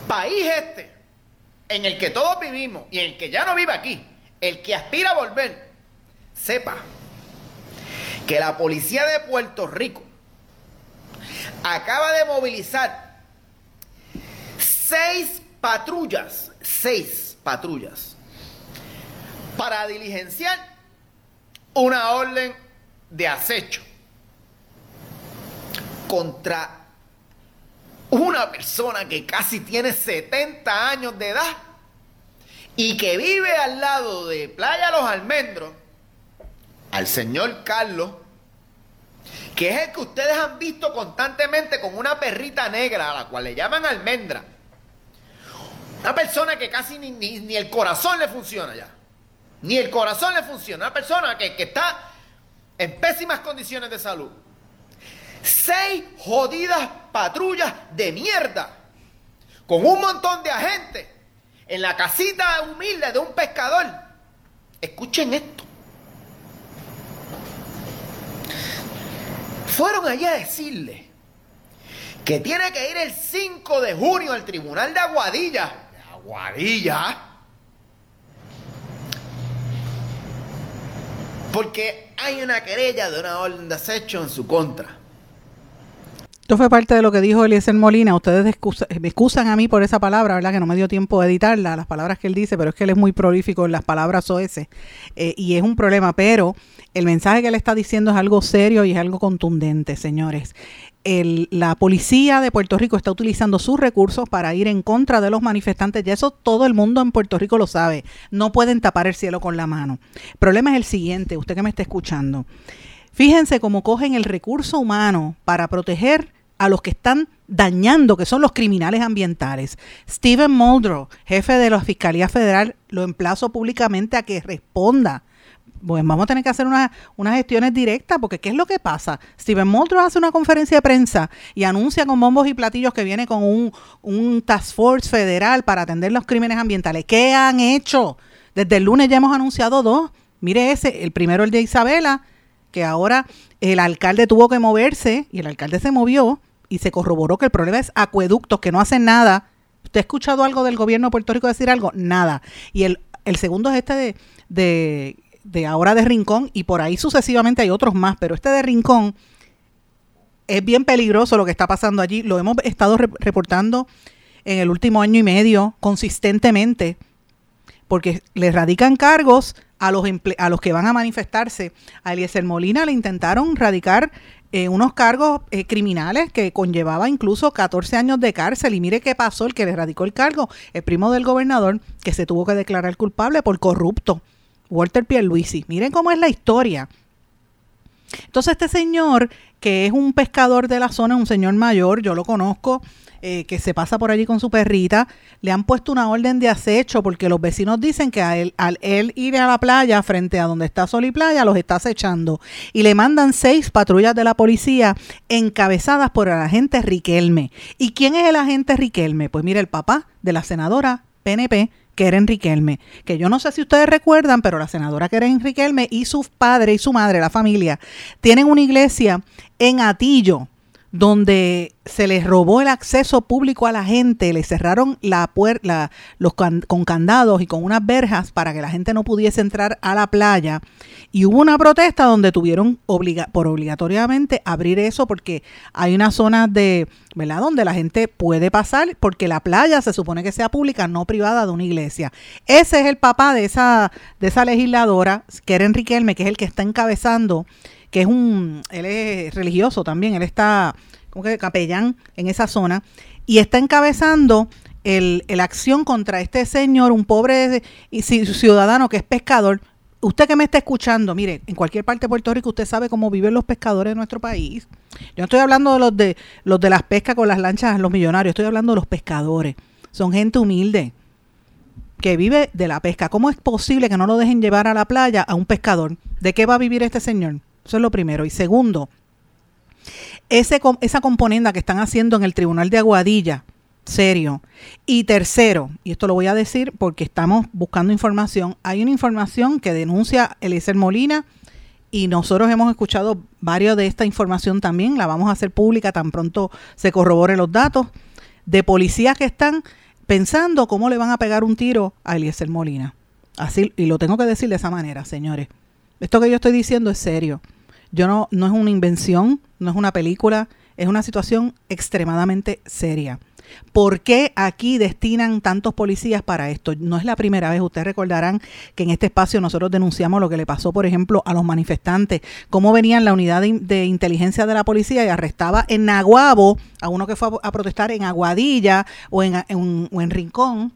país este en el que todos vivimos y el que ya no vive aquí, el que aspira a volver, sepa que la policía de Puerto Rico acaba de movilizar seis patrullas, seis patrullas, para diligenciar una orden de acecho contra una persona que casi tiene 70 años de edad y que vive al lado de Playa Los Almendros, al señor Carlos, que es el que ustedes han visto constantemente con una perrita negra a la cual le llaman almendra. Una persona que casi ni, el corazón le funciona ya. Ni el corazón le funciona. Una persona que, que está en pésimas condiciones de salud. Seis jodidas patrullas de mierda. Con un montón de agentes. En la casita humilde de un pescador. Escuchen esto. Fueron allí a decirle que tiene que ir el 5 de junio al tribunal de Aguadilla. Aguadilla. Porque hay una querella de una orden de acecho en su contra. Esto fue parte de lo que dijo Eliezer Molina. Ustedes me excusan a mí por esa palabra, ¿verdad? Que no me dio tiempo de editarla, las palabras que él dice, pero es que él es muy prolífico en las palabras OS eh, y es un problema. Pero el mensaje que él está diciendo es algo serio y es algo contundente, señores. La policía de Puerto Rico está utilizando sus recursos para ir en contra de los manifestantes. Y eso todo el mundo en Puerto Rico lo sabe. No pueden tapar el cielo con la mano. El problema es el siguiente, usted que me está escuchando. Fíjense cómo cogen el recurso humano para proteger a los que están dañando, que son los criminales ambientales. Steven Muldrow, jefe de la Fiscalía Federal, lo emplazo públicamente a que responda. Bueno, vamos a tener que hacer unas gestiones directas, porque ¿qué es lo que pasa? Steven Muldrow hace una conferencia de prensa y anuncia con bombos y platillos que viene con un, un task force federal para atender los crímenes ambientales. ¿Qué han hecho? Desde el lunes ya hemos anunciado dos. Mire ese, el primero el de Isabela, que ahora el alcalde tuvo que moverse y el alcalde se movió y se corroboró que el problema es acueductos que no hacen nada. ¿Usted ha escuchado algo del gobierno de Puerto Rico decir algo? Nada. Y el, el segundo es este de, de ahora de Rincón y por ahí sucesivamente hay otros más, pero este de Rincón es bien peligroso lo que está pasando allí. Lo hemos estado reportando en el último año y medio consistentemente porque le radican cargos a los, a los que van a manifestarse. A Eliezer Molina le intentaron radicar eh, unos cargos eh, criminales que conllevaba incluso 14 años de cárcel. Y mire qué pasó, el que le radicó el cargo, el primo del gobernador, que se tuvo que declarar culpable por corrupto, Walter Pierluisi. Miren cómo es la historia. Entonces este señor, que es un pescador de la zona, un señor mayor, yo lo conozco, eh, que se pasa por allí con su perrita, le han puesto una orden de acecho porque los vecinos dicen que al él ir a la playa frente a donde está Sol y Playa los está acechando y le mandan seis patrullas de la policía encabezadas por el agente Riquelme. ¿Y quién es el agente Riquelme? Pues mire, el papá de la senadora PNP, Keren que yo no sé si ustedes recuerdan, pero la senadora Keren y su padre y su madre, la familia, tienen una iglesia en Atillo, donde se les robó el acceso público a la gente, le cerraron la puerta con candados y con unas verjas para que la gente no pudiese entrar a la playa y hubo una protesta donde tuvieron por obligatoriamente abrir eso porque hay una zona de, ¿verdad? donde la gente puede pasar porque la playa se supone que sea pública, no privada de una iglesia. Ese es el papá de esa de esa legisladora, Keren Riquelme, que es el que está encabezando que es un, él es religioso también, él está como que capellán en esa zona, y está encabezando el, acción contra este señor, un pobre ciudadano que es pescador, usted que me está escuchando, mire, en cualquier parte de Puerto Rico usted sabe cómo viven los pescadores de nuestro país. Yo no estoy hablando de los de los de las pescas con las lanchas, los millonarios, estoy hablando de los pescadores. Son gente humilde que vive de la pesca. ¿Cómo es posible que no lo dejen llevar a la playa a un pescador? ¿De qué va a vivir este señor? Eso es lo primero. Y segundo, ese, esa componenda que están haciendo en el Tribunal de Aguadilla, serio. Y tercero, y esto lo voy a decir porque estamos buscando información, hay una información que denuncia Eliezer Molina y nosotros hemos escuchado varios de esta información también, la vamos a hacer pública tan pronto se corroboren los datos, de policías que están pensando cómo le van a pegar un tiro a Eliezer Molina. Así, y lo tengo que decir de esa manera, señores. Esto que yo estoy diciendo es serio. Yo no, no es una invención, no es una película, es una situación extremadamente seria. ¿Por qué aquí destinan tantos policías para esto? No es la primera vez. Ustedes recordarán que en este espacio nosotros denunciamos lo que le pasó, por ejemplo, a los manifestantes, cómo venían la unidad de, inteligencia de la policía y arrestaba en Naguabo a uno que fue a, protestar en Aguadilla o en, o en Rincón,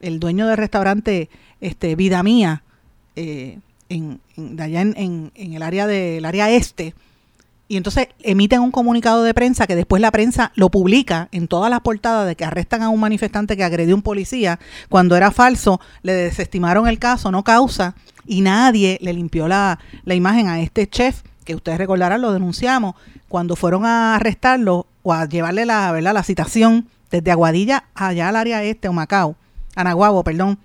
el dueño del restaurante este, Vida Mía, eh, en, de allá en, en el área del área este y entonces emiten un comunicado de prensa que después la prensa lo publica en todas las portadas de que arrestan a un manifestante que agredió a un policía cuando era falso, le desestimaron el caso, no causa, y nadie le limpió la, la imagen a este chef, que ustedes recordarán, lo denunciamos, cuando fueron a arrestarlo o a llevarle la, ¿verdad? la citación desde Aguadilla allá al área este, o Macao, Anaguabo, perdón,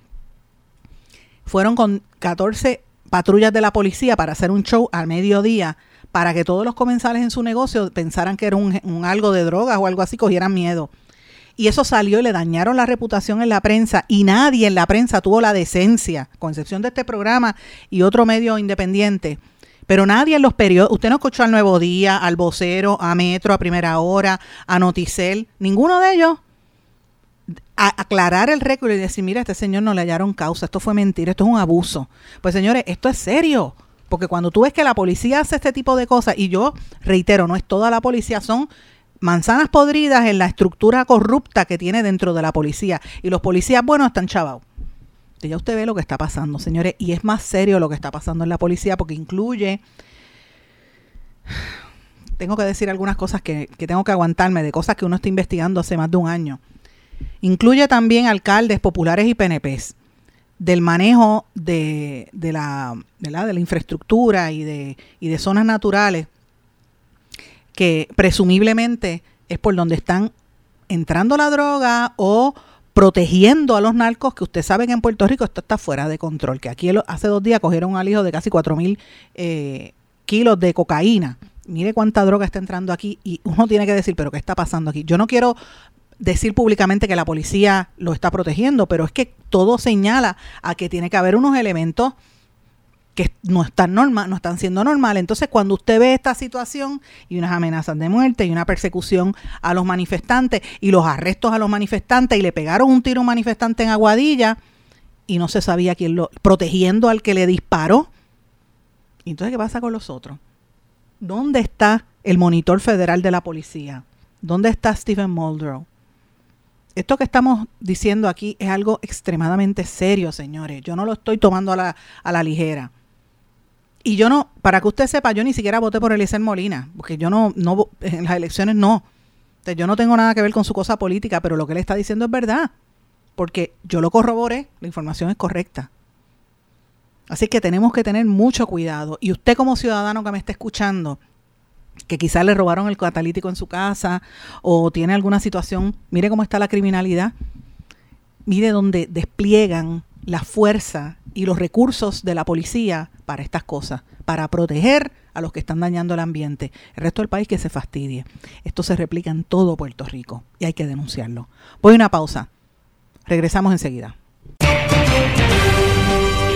fueron con 14 patrullas de la policía para hacer un show al mediodía para que todos los comensales en su negocio pensaran que era un, algo de drogas o algo así, cogieran miedo. Y eso salió y le dañaron la reputación en la prensa y nadie en la prensa tuvo la decencia, con excepción de este programa y otro medio independiente. Pero nadie en los periódicos, usted no escuchó al Nuevo Día, al Vocero, a Metro, a Primera Hora, a Noticel, ninguno de ellos aclarar el récord y decir, mira, este señor no le hallaron causa, esto fue mentira, esto es un abuso. Pues señores, esto es serio. Porque cuando tú ves que la policía hace este tipo de cosas, y yo reitero, no es toda la policía, son manzanas podridas en la estructura corrupta que tiene dentro de la policía. Y los policías buenos están chavados. Ya usted ve lo que está pasando, señores, y es más serio lo que está pasando en la policía porque incluye... Tengo que decir algunas cosas que, que tengo que aguantarme, de cosas que uno está investigando hace más de un año. Incluye también alcaldes populares y PNPs del manejo de, de, la, de, la, de la infraestructura y de, y de zonas naturales que presumiblemente es por donde están entrando la droga o protegiendo a los narcos, que usted sabe que en Puerto Rico esto está fuera de control, que aquí hace dos días cogieron al hijo de casi 4 mil eh, kilos de cocaína. Mire cuánta droga está entrando aquí y uno tiene que decir, pero ¿qué está pasando aquí? Yo no quiero decir públicamente que la policía lo está protegiendo, pero es que todo señala a que tiene que haber unos elementos que no están normal, no están siendo normales. Entonces, cuando usted ve esta situación y unas amenazas de muerte y una persecución a los manifestantes y los arrestos a los manifestantes y le pegaron un tiro a un manifestante en Aguadilla y no se sabía quién lo protegiendo al que le disparó. entonces qué pasa con los otros? ¿Dónde está el monitor federal de la policía? ¿Dónde está Stephen Muldrow? Esto que estamos diciendo aquí es algo extremadamente serio, señores. Yo no lo estoy tomando a la, a la ligera. Y yo no, para que usted sepa, yo ni siquiera voté por Eliezer Molina, porque yo no, no, en las elecciones no. yo no tengo nada que ver con su cosa política, pero lo que él está diciendo es verdad. Porque yo lo corroboré, la información es correcta. Así que tenemos que tener mucho cuidado. Y usted como ciudadano que me está escuchando, que quizás le robaron el catalítico en su casa o tiene alguna situación, mire cómo está la criminalidad, mire dónde despliegan la fuerza y los recursos de la policía para estas cosas, para proteger a los que están dañando el ambiente. El resto del país que se fastidie. Esto se replica en todo Puerto Rico y hay que denunciarlo. Voy a una pausa. Regresamos enseguida.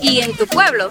y en tu pueblo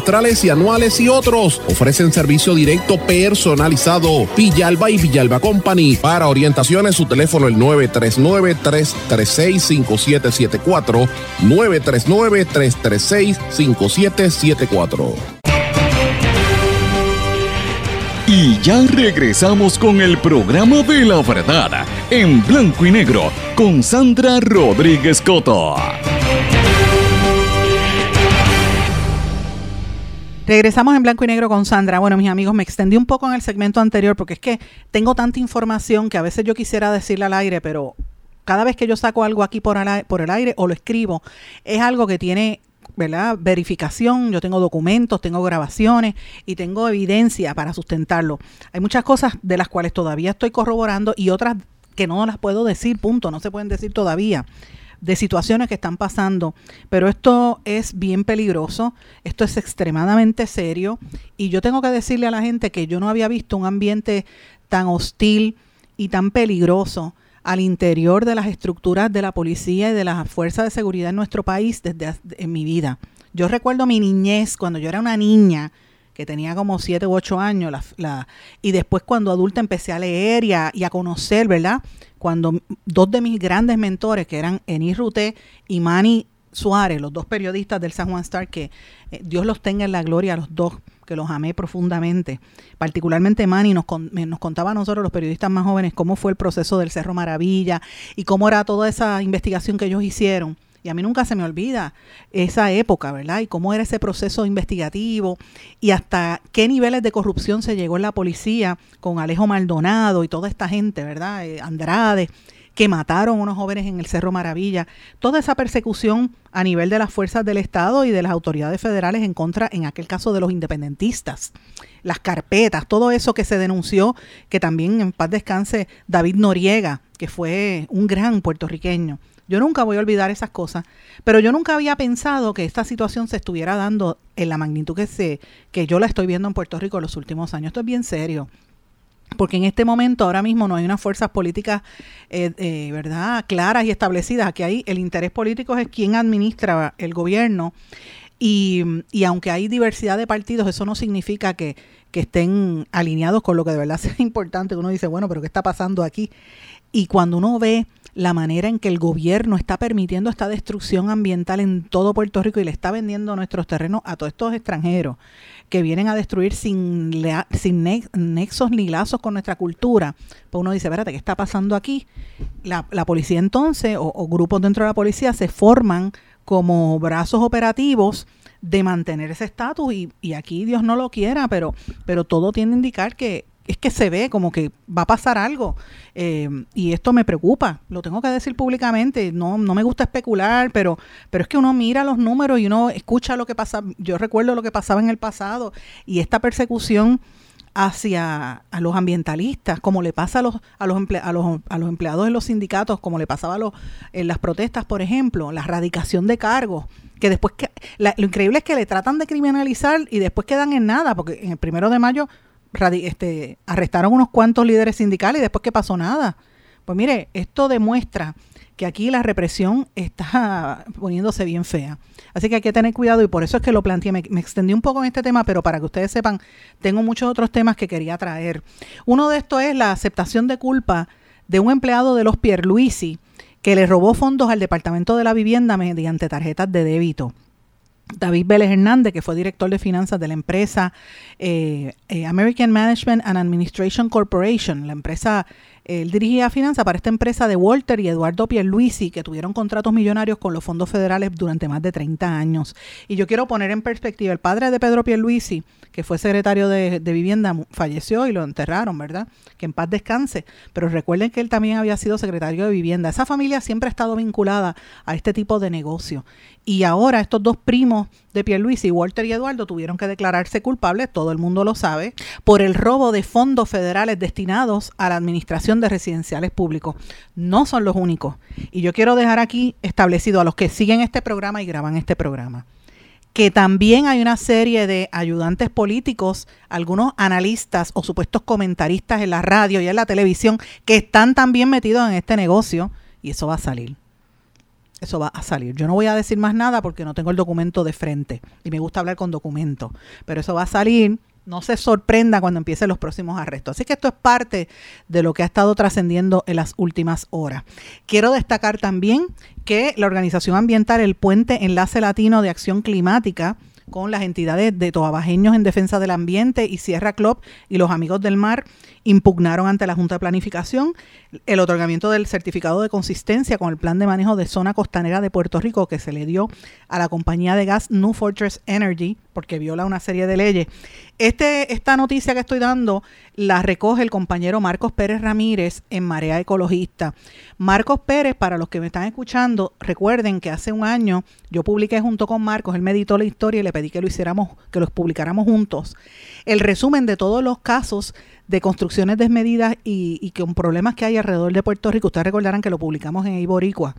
y anuales y otros. Ofrecen servicio directo personalizado. Villalba y Villalba Company. Para orientaciones, su teléfono el 939-336-5774. 939-336-5774. Y ya regresamos con el programa de la verdad en blanco y negro con Sandra Rodríguez Coto. Regresamos en blanco y negro con Sandra. Bueno, mis amigos, me extendí un poco en el segmento anterior porque es que tengo tanta información que a veces yo quisiera decirle al aire, pero cada vez que yo saco algo aquí por, el, por el aire o lo escribo, es algo que tiene ¿verdad? verificación, yo tengo documentos, tengo grabaciones y tengo evidencia para sustentarlo. Hay muchas cosas de las cuales todavía estoy corroborando y otras que no las puedo decir, punto, no se pueden decir todavía de situaciones que están pasando, pero esto es bien peligroso, esto es extremadamente serio y yo tengo que decirle a la gente que yo no había visto un ambiente tan hostil y tan peligroso al interior de las estructuras de la policía y de las fuerzas de seguridad en nuestro país desde en mi vida. Yo recuerdo mi niñez cuando yo era una niña que tenía como siete u ocho años la, y después cuando adulta empecé a leer y a, y a conocer, ¿verdad? cuando dos de mis grandes mentores, que eran Enis Ruté y Manny Suárez, los dos periodistas del San Juan Star, que eh, Dios los tenga en la gloria a los dos, que los amé profundamente. Particularmente Manny nos, nos contaba a nosotros, los periodistas más jóvenes, cómo fue el proceso del Cerro Maravilla y cómo era toda esa investigación que ellos hicieron y a mí nunca se me olvida esa época, ¿verdad? Y cómo era ese proceso investigativo y hasta qué niveles de corrupción se llegó en la policía con Alejo Maldonado y toda esta gente, ¿verdad? Eh, Andrade, que mataron a unos jóvenes en el Cerro Maravilla. Toda esa persecución a nivel de las fuerzas del Estado y de las autoridades federales en contra, en aquel caso, de los independentistas. Las carpetas, todo eso que se denunció, que también en paz descanse David Noriega, que fue un gran puertorriqueño yo nunca voy a olvidar esas cosas, pero yo nunca había pensado que esta situación se estuviera dando en la magnitud que, se, que yo la estoy viendo en Puerto Rico en los últimos años. Esto es bien serio. Porque en este momento, ahora mismo, no hay unas fuerzas políticas, eh, eh, ¿verdad?, claras y establecidas. Aquí hay el interés político es quien administra el gobierno. Y, y, aunque hay diversidad de partidos, eso no significa que, que, estén alineados con lo que de verdad sea importante. Uno dice, bueno, pero ¿qué está pasando aquí? Y cuando uno ve la manera en que el gobierno está permitiendo esta destrucción ambiental en todo Puerto Rico y le está vendiendo nuestros terrenos a todos estos extranjeros que vienen a destruir sin, nexos ni lazos con nuestra cultura, pues uno dice, espérate, ¿qué está pasando aquí? La, policía entonces, o, grupos dentro de la policía, se forman como brazos operativos de mantener ese estatus y, y, aquí Dios no lo quiera, pero, pero todo tiene a indicar que es que se ve como que va a pasar algo. Eh, y esto me preocupa, lo tengo que decir públicamente, no, no me gusta especular, pero, pero es que uno mira los números y uno escucha lo que pasa, yo recuerdo lo que pasaba en el pasado y esta persecución hacia a los ambientalistas, como le pasa a los, a los, a los, a los empleados de los sindicatos, como le pasaba a los, en las protestas, por ejemplo, la erradicación de cargos, que después que, lo increíble es que le tratan de criminalizar y después quedan en nada, porque en el primero de mayo este, arrestaron unos cuantos líderes sindicales y después que pasó nada. Pues mire, esto demuestra que aquí la represión está poniéndose bien fea. Así que hay que tener cuidado y por eso es que lo planteé. Me, extendí un poco en este tema, pero para que ustedes sepan, tengo muchos otros temas que quería traer. Uno de estos es la aceptación de culpa de un empleado de los Pierluisi que le robó fondos al Departamento de la Vivienda mediante tarjetas de débito. David Vélez Hernández, que fue director de finanzas de la empresa eh, eh, American Management and Administration Corporation, la empresa él dirigía finanzas para esta empresa de Walter y Eduardo Pierluisi, que tuvieron contratos millonarios con los fondos federales durante más de 30 años. Y yo quiero poner en perspectiva, el padre de Pedro Pierluisi, que fue secretario de, de Vivienda, falleció y lo enterraron, ¿verdad? Que en paz descanse. Pero recuerden que él también había sido secretario de Vivienda. Esa familia siempre ha estado vinculada a este tipo de negocio. Y ahora estos dos primos de Pierluisi, Walter y Eduardo, tuvieron que declararse culpables, todo el mundo lo sabe, por el robo de fondos federales destinados a la administración de residenciales públicos. No son los únicos. Y yo quiero dejar aquí establecido a los que siguen este programa y graban este programa que también hay una serie de ayudantes políticos, algunos analistas o supuestos comentaristas en la radio y en la televisión que están también metidos en este negocio y eso va a salir eso va a salir. Yo no voy a decir más nada porque no tengo el documento de frente y me gusta hablar con documento, pero eso va a salir. No se sorprenda cuando empiecen los próximos arrestos. Así que esto es parte de lo que ha estado trascendiendo en las últimas horas. Quiero destacar también que la organización ambiental El Puente Enlace Latino de Acción Climática con las entidades de toabajeños en defensa del ambiente y Sierra Club y los amigos del mar impugnaron ante la Junta de Planificación el otorgamiento del certificado de consistencia con el plan de manejo de zona costanera de Puerto Rico que se le dio a la compañía de gas New Fortress Energy porque viola una serie de leyes. Este, esta noticia que estoy dando la recoge el compañero Marcos Pérez Ramírez en Marea Ecologista. Marcos Pérez, para los que me están escuchando, recuerden que hace un año yo publiqué junto con Marcos, él me editó la historia y le pedí que lo hiciéramos, que los publicáramos juntos. El resumen de todos los casos de construcciones desmedidas y, y con problemas que hay alrededor de Puerto Rico. Ustedes recordarán que lo publicamos en Iboricua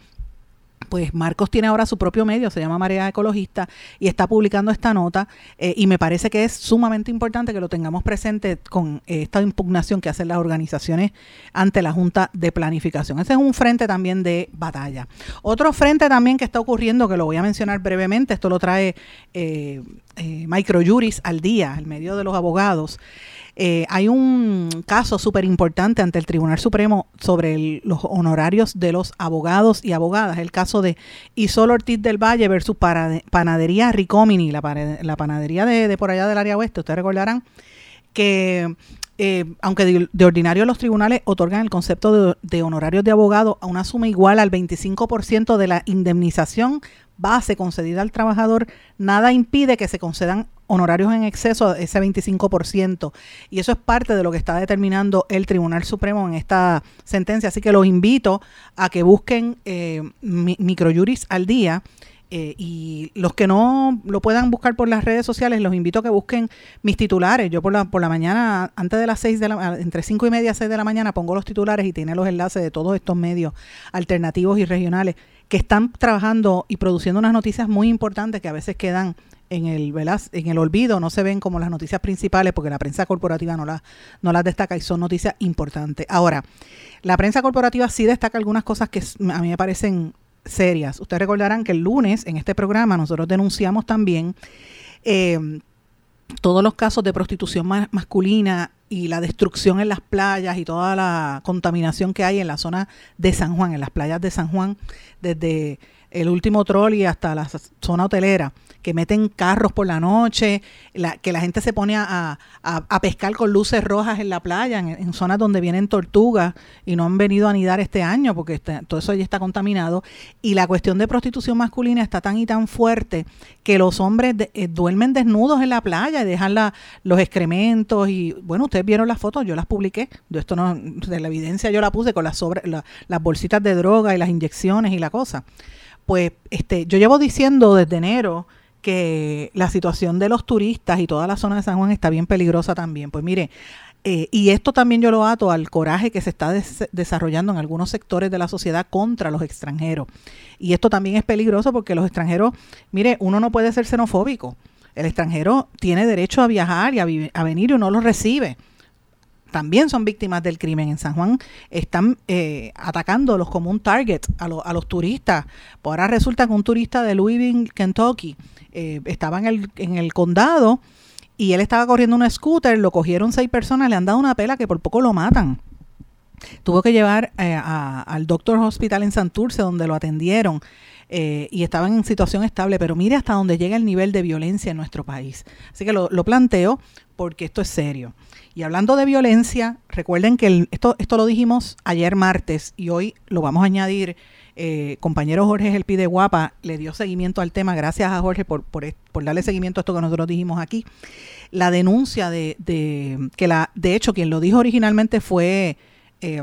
pues Marcos tiene ahora su propio medio, se llama Marea Ecologista, y está publicando esta nota, eh, y me parece que es sumamente importante que lo tengamos presente con eh, esta impugnación que hacen las organizaciones ante la Junta de Planificación. Ese es un frente también de batalla. Otro frente también que está ocurriendo, que lo voy a mencionar brevemente, esto lo trae eh, eh Microjuris al día, al medio de los abogados, eh, hay un caso súper importante ante el Tribunal Supremo sobre los honorarios de los abogados y abogadas, el caso de Isol Ortiz del Valle versus Panadería Ricomini, la, panadería de, por allá del área oeste, ustedes recordarán que eh, aunque de, ordinario los tribunales otorgan el concepto de, de honorarios de abogado a una suma igual al 25% de la indemnización base concedida al trabajador, nada impide que se concedan honorarios en exceso de ese 25%. Y eso es parte de lo que está determinando el Tribunal Supremo en esta sentencia. Así que los invito a que busquen eh, microjuris al día. Eh, y los que no lo puedan buscar por las redes sociales, los invito a que busquen mis titulares. Yo por la, por la mañana, antes de las 6 de la entre 5 y media y 6 de la mañana, pongo los titulares y tiene los enlaces de todos estos medios alternativos y regionales que están trabajando y produciendo unas noticias muy importantes que a veces quedan en el, en el olvido, no se ven como las noticias principales porque la prensa corporativa no, la, no las destaca y son noticias importantes. Ahora, la prensa corporativa sí destaca algunas cosas que a mí me parecen serias. Ustedes recordarán que el lunes en este programa nosotros denunciamos también eh, todos los casos de prostitución masculina y la destrucción en las playas y toda la contaminación que hay en la zona de San Juan, en las playas de San Juan, desde el último trolley hasta la zona hotelera que meten carros por la noche, que la gente se pone a, pescar con luces rojas en la playa, en, zonas donde vienen tortugas y no han venido a anidar este año porque todo eso ya está contaminado. Y la cuestión de prostitución masculina está tan y tan fuerte que los hombres eh, duermen desnudos en la playa y dejan los excrementos. Y bueno, ustedes vieron las fotos, yo las publiqué. Esto no, de la evidencia yo la puse con las, sobre, las bolsitas de droga y las inyecciones y la cosa pues este, yo llevo diciendo desde enero que la situación de los turistas y toda la zona de San Juan está bien peligrosa también. Pues mire, eh, y esto también yo lo ato al coraje que se está desarrollando en algunos sectores de la sociedad contra los extranjeros. Y esto también es peligroso porque los extranjeros, mire, uno no puede ser xenofóbico. El extranjero tiene derecho a viajar y a, a venir y uno lo recibe también son víctimas del crimen. En San Juan están eh, atacándolos como un target a, a, los turistas. Por ahora resulta que un turista de Louisville, Kentucky, eh, estaba en el, en el condado y él estaba corriendo un scooter, lo cogieron seis personas, le han dado una pela que por poco lo matan. Tuvo que llevar eh, al Doctor Hospital en Santurce, donde lo atendieron. Eh, y estaban en situación estable, pero mire hasta dónde llega el nivel de violencia en nuestro país. Así que lo planteo porque esto es serio. Y hablando de violencia, recuerden que esto, esto lo dijimos ayer martes y hoy lo vamos a añadir. Eh, compañero Jorge El Pide Guapa le dio seguimiento al tema. Gracias a Jorge por, por, darle seguimiento a esto que nosotros dijimos aquí. La denuncia de, de que la, de hecho, quien lo dijo originalmente fue eh,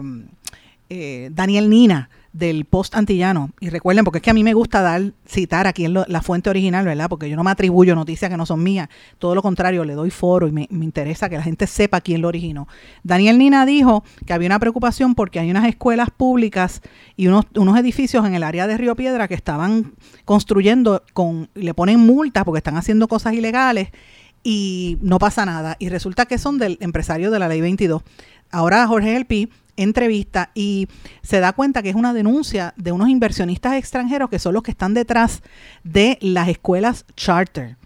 eh, Daniel Nina del Post Antillano. Y recuerden, porque es que a mí me gusta dar, citar aquí en la fuente original, ¿verdad? Porque yo no me atribuyo noticias que no son mías. Todo lo contrario, le doy foro y me, interesa que la gente sepa quién lo originó. Daniel Nina dijo que había una preocupación porque hay unas escuelas públicas y unos, unos edificios en el área de Río Piedra que estaban construyendo con, le ponen multas porque están haciendo cosas ilegales y no pasa nada. Y resulta que son del empresario de la ley 22. Ahora Jorge Elpi entrevista y se da cuenta que es una denuncia de unos inversionistas extranjeros que son los que están detrás de las escuelas charter.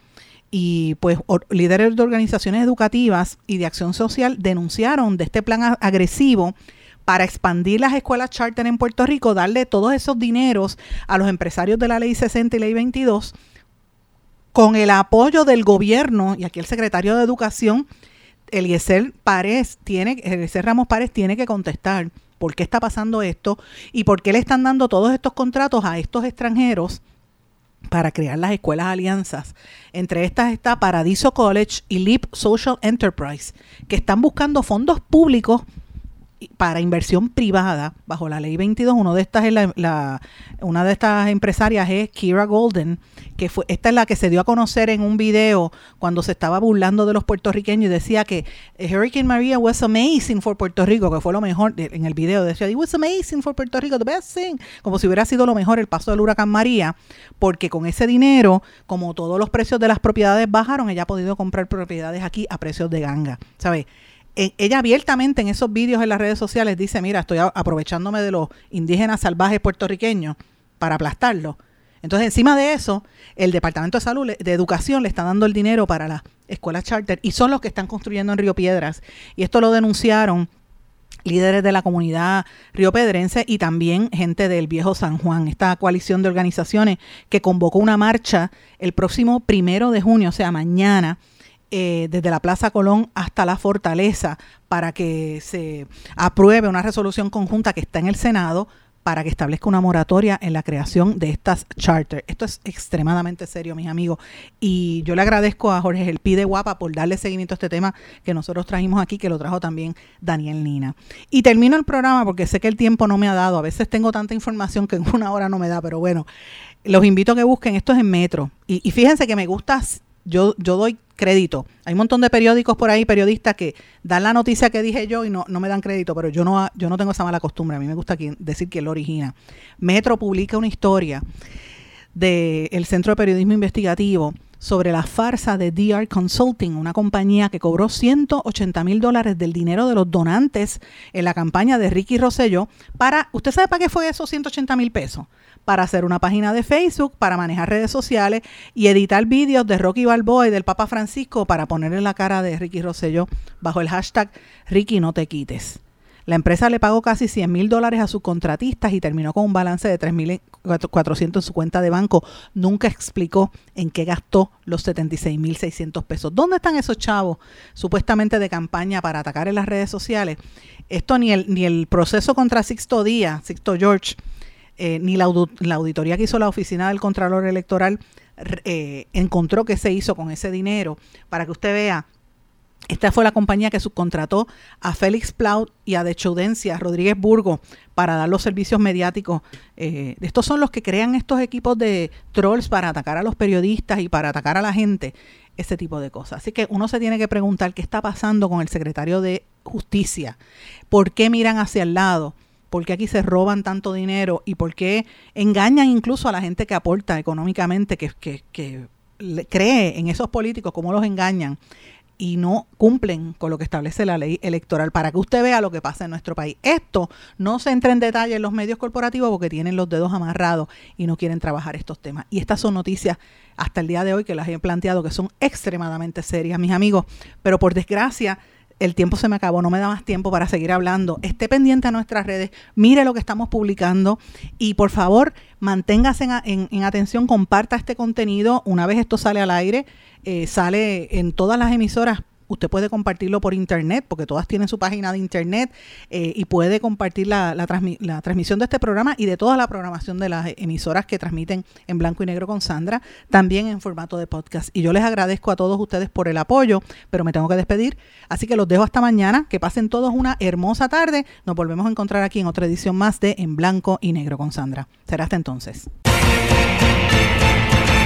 Y pues líderes de organizaciones educativas y de acción social denunciaron de este plan agresivo para expandir las escuelas charter en Puerto Rico, darle todos esos dineros a los empresarios de la ley 60 y ley 22 con el apoyo del gobierno y aquí el secretario de Educación Eliezer Párez tiene, Eliezer Ramos Párez tiene que contestar por qué está pasando esto y por qué le están dando todos estos contratos a estos extranjeros para crear las escuelas alianzas. Entre estas está Paradiso College y Leap Social Enterprise, que están buscando fondos públicos para inversión privada bajo la ley 22. Uno de estas es la, una de estas empresarias es Kira Golden, que fue esta es la que se dio a conocer en un video cuando se estaba burlando de los puertorriqueños y decía que Hurricane Maria was amazing for Puerto Rico, que fue lo mejor en el video decía it was amazing for Puerto Rico, the best thing, como si hubiera sido lo mejor el paso del huracán María, porque con ese dinero, como todos los precios de las propiedades bajaron, ella ha podido comprar propiedades aquí a precios de ganga, ¿sabes? Ella abiertamente en esos vídeos en las redes sociales dice, mira, estoy aprovechándome de los indígenas salvajes puertorriqueños para aplastarlos. Entonces, encima de eso, el Departamento de Salud, de Educación, le está dando el dinero para las escuelas charter y son los que están construyendo en Río Piedras. Y esto lo denunciaron líderes de la comunidad riopedrense y también gente del viejo San Juan, esta coalición de organizaciones que convocó una marcha el próximo primero de junio, o sea, mañana, eh, desde la Plaza Colón hasta la Fortaleza para que se apruebe una resolución conjunta que está en el Senado para que establezca una moratoria en la creación de estas charters. Esto es extremadamente serio, mis amigos. Y yo le agradezco a Jorge El Pide Guapa por darle seguimiento a este tema que nosotros trajimos aquí, que lo trajo también Daniel Nina. Y termino el programa porque sé que el tiempo no me ha dado. A veces tengo tanta información que en una hora no me da, pero bueno, los invito a que busquen. Esto es en Metro. Y fíjense que me gusta yo, yo doy crédito. Hay un montón de periódicos por ahí, periodistas que dan la noticia que dije yo y no, no me dan crédito, pero yo no, yo no tengo esa mala costumbre. A mí me gusta decir que lo origina. Metro publica una historia del Centro de Periodismo Investigativo sobre la farsa de DR Consulting, una compañía que cobró 180 mil dólares del dinero de los donantes en la campaña de Ricky Rosselló para, ¿usted sabe para qué fue esos 180 mil pesos? Para hacer una página de Facebook, para manejar redes sociales y editar vídeos de Rocky Balboa y del Papa Francisco para ponerle la cara de Ricky Rosselló bajo el hashtag Ricky no te quites. La empresa le pagó casi 100 mil dólares a sus contratistas y terminó con un balance de 3.400 en su cuenta de banco. Nunca explicó en qué gastó los 76.600 pesos. ¿Dónde están esos chavos supuestamente de campaña para atacar en las redes sociales? Esto ni el, ni el proceso contra Sixto Díaz, Sixto George, eh, ni la, auditoría que hizo la oficina del Contralor Electoral eh, encontró qué se hizo con ese dinero para que usted vea esta fue la compañía que subcontrató a Félix Plaut y a Dechudencia Rodríguez Burgo para dar los servicios mediáticos. Eh, estos son los que crean estos equipos de trolls para atacar a los periodistas y para atacar a la gente, ese tipo de cosas. Así que uno se tiene que preguntar qué está pasando con el secretario de Justicia. ¿Por qué miran hacia el lado? ¿Por qué aquí se roban tanto dinero? ¿Y por qué engañan incluso a la gente que aporta económicamente, que, que, que cree en esos políticos, cómo los engañan? y no cumplen con lo que establece la ley electoral para que usted vea lo que pasa en nuestro país. Esto no se entra en detalle en los medios corporativos porque tienen los dedos amarrados y no quieren trabajar estos temas. Y estas son noticias hasta el día de hoy que las he planteado que son extremadamente serias, mis amigos, pero por desgracia el tiempo se me acabó, no me da más tiempo para seguir hablando. Esté pendiente a nuestras redes, mire lo que estamos publicando y por favor manténgase en, atención, comparta este contenido. Una vez esto sale al aire, eh, sale en todas las emisoras usted puede compartirlo por internet, porque todas tienen su página de internet eh, y puede compartir la, la, transmisión de este programa y de toda la programación de las emisoras que transmiten en blanco y negro con Sandra, también en formato de podcast. Y yo les agradezco a todos ustedes por el apoyo, pero me tengo que despedir, así que los dejo hasta mañana, que pasen todos una hermosa tarde, nos volvemos a encontrar aquí en otra edición más de En blanco y negro con Sandra. Será hasta entonces.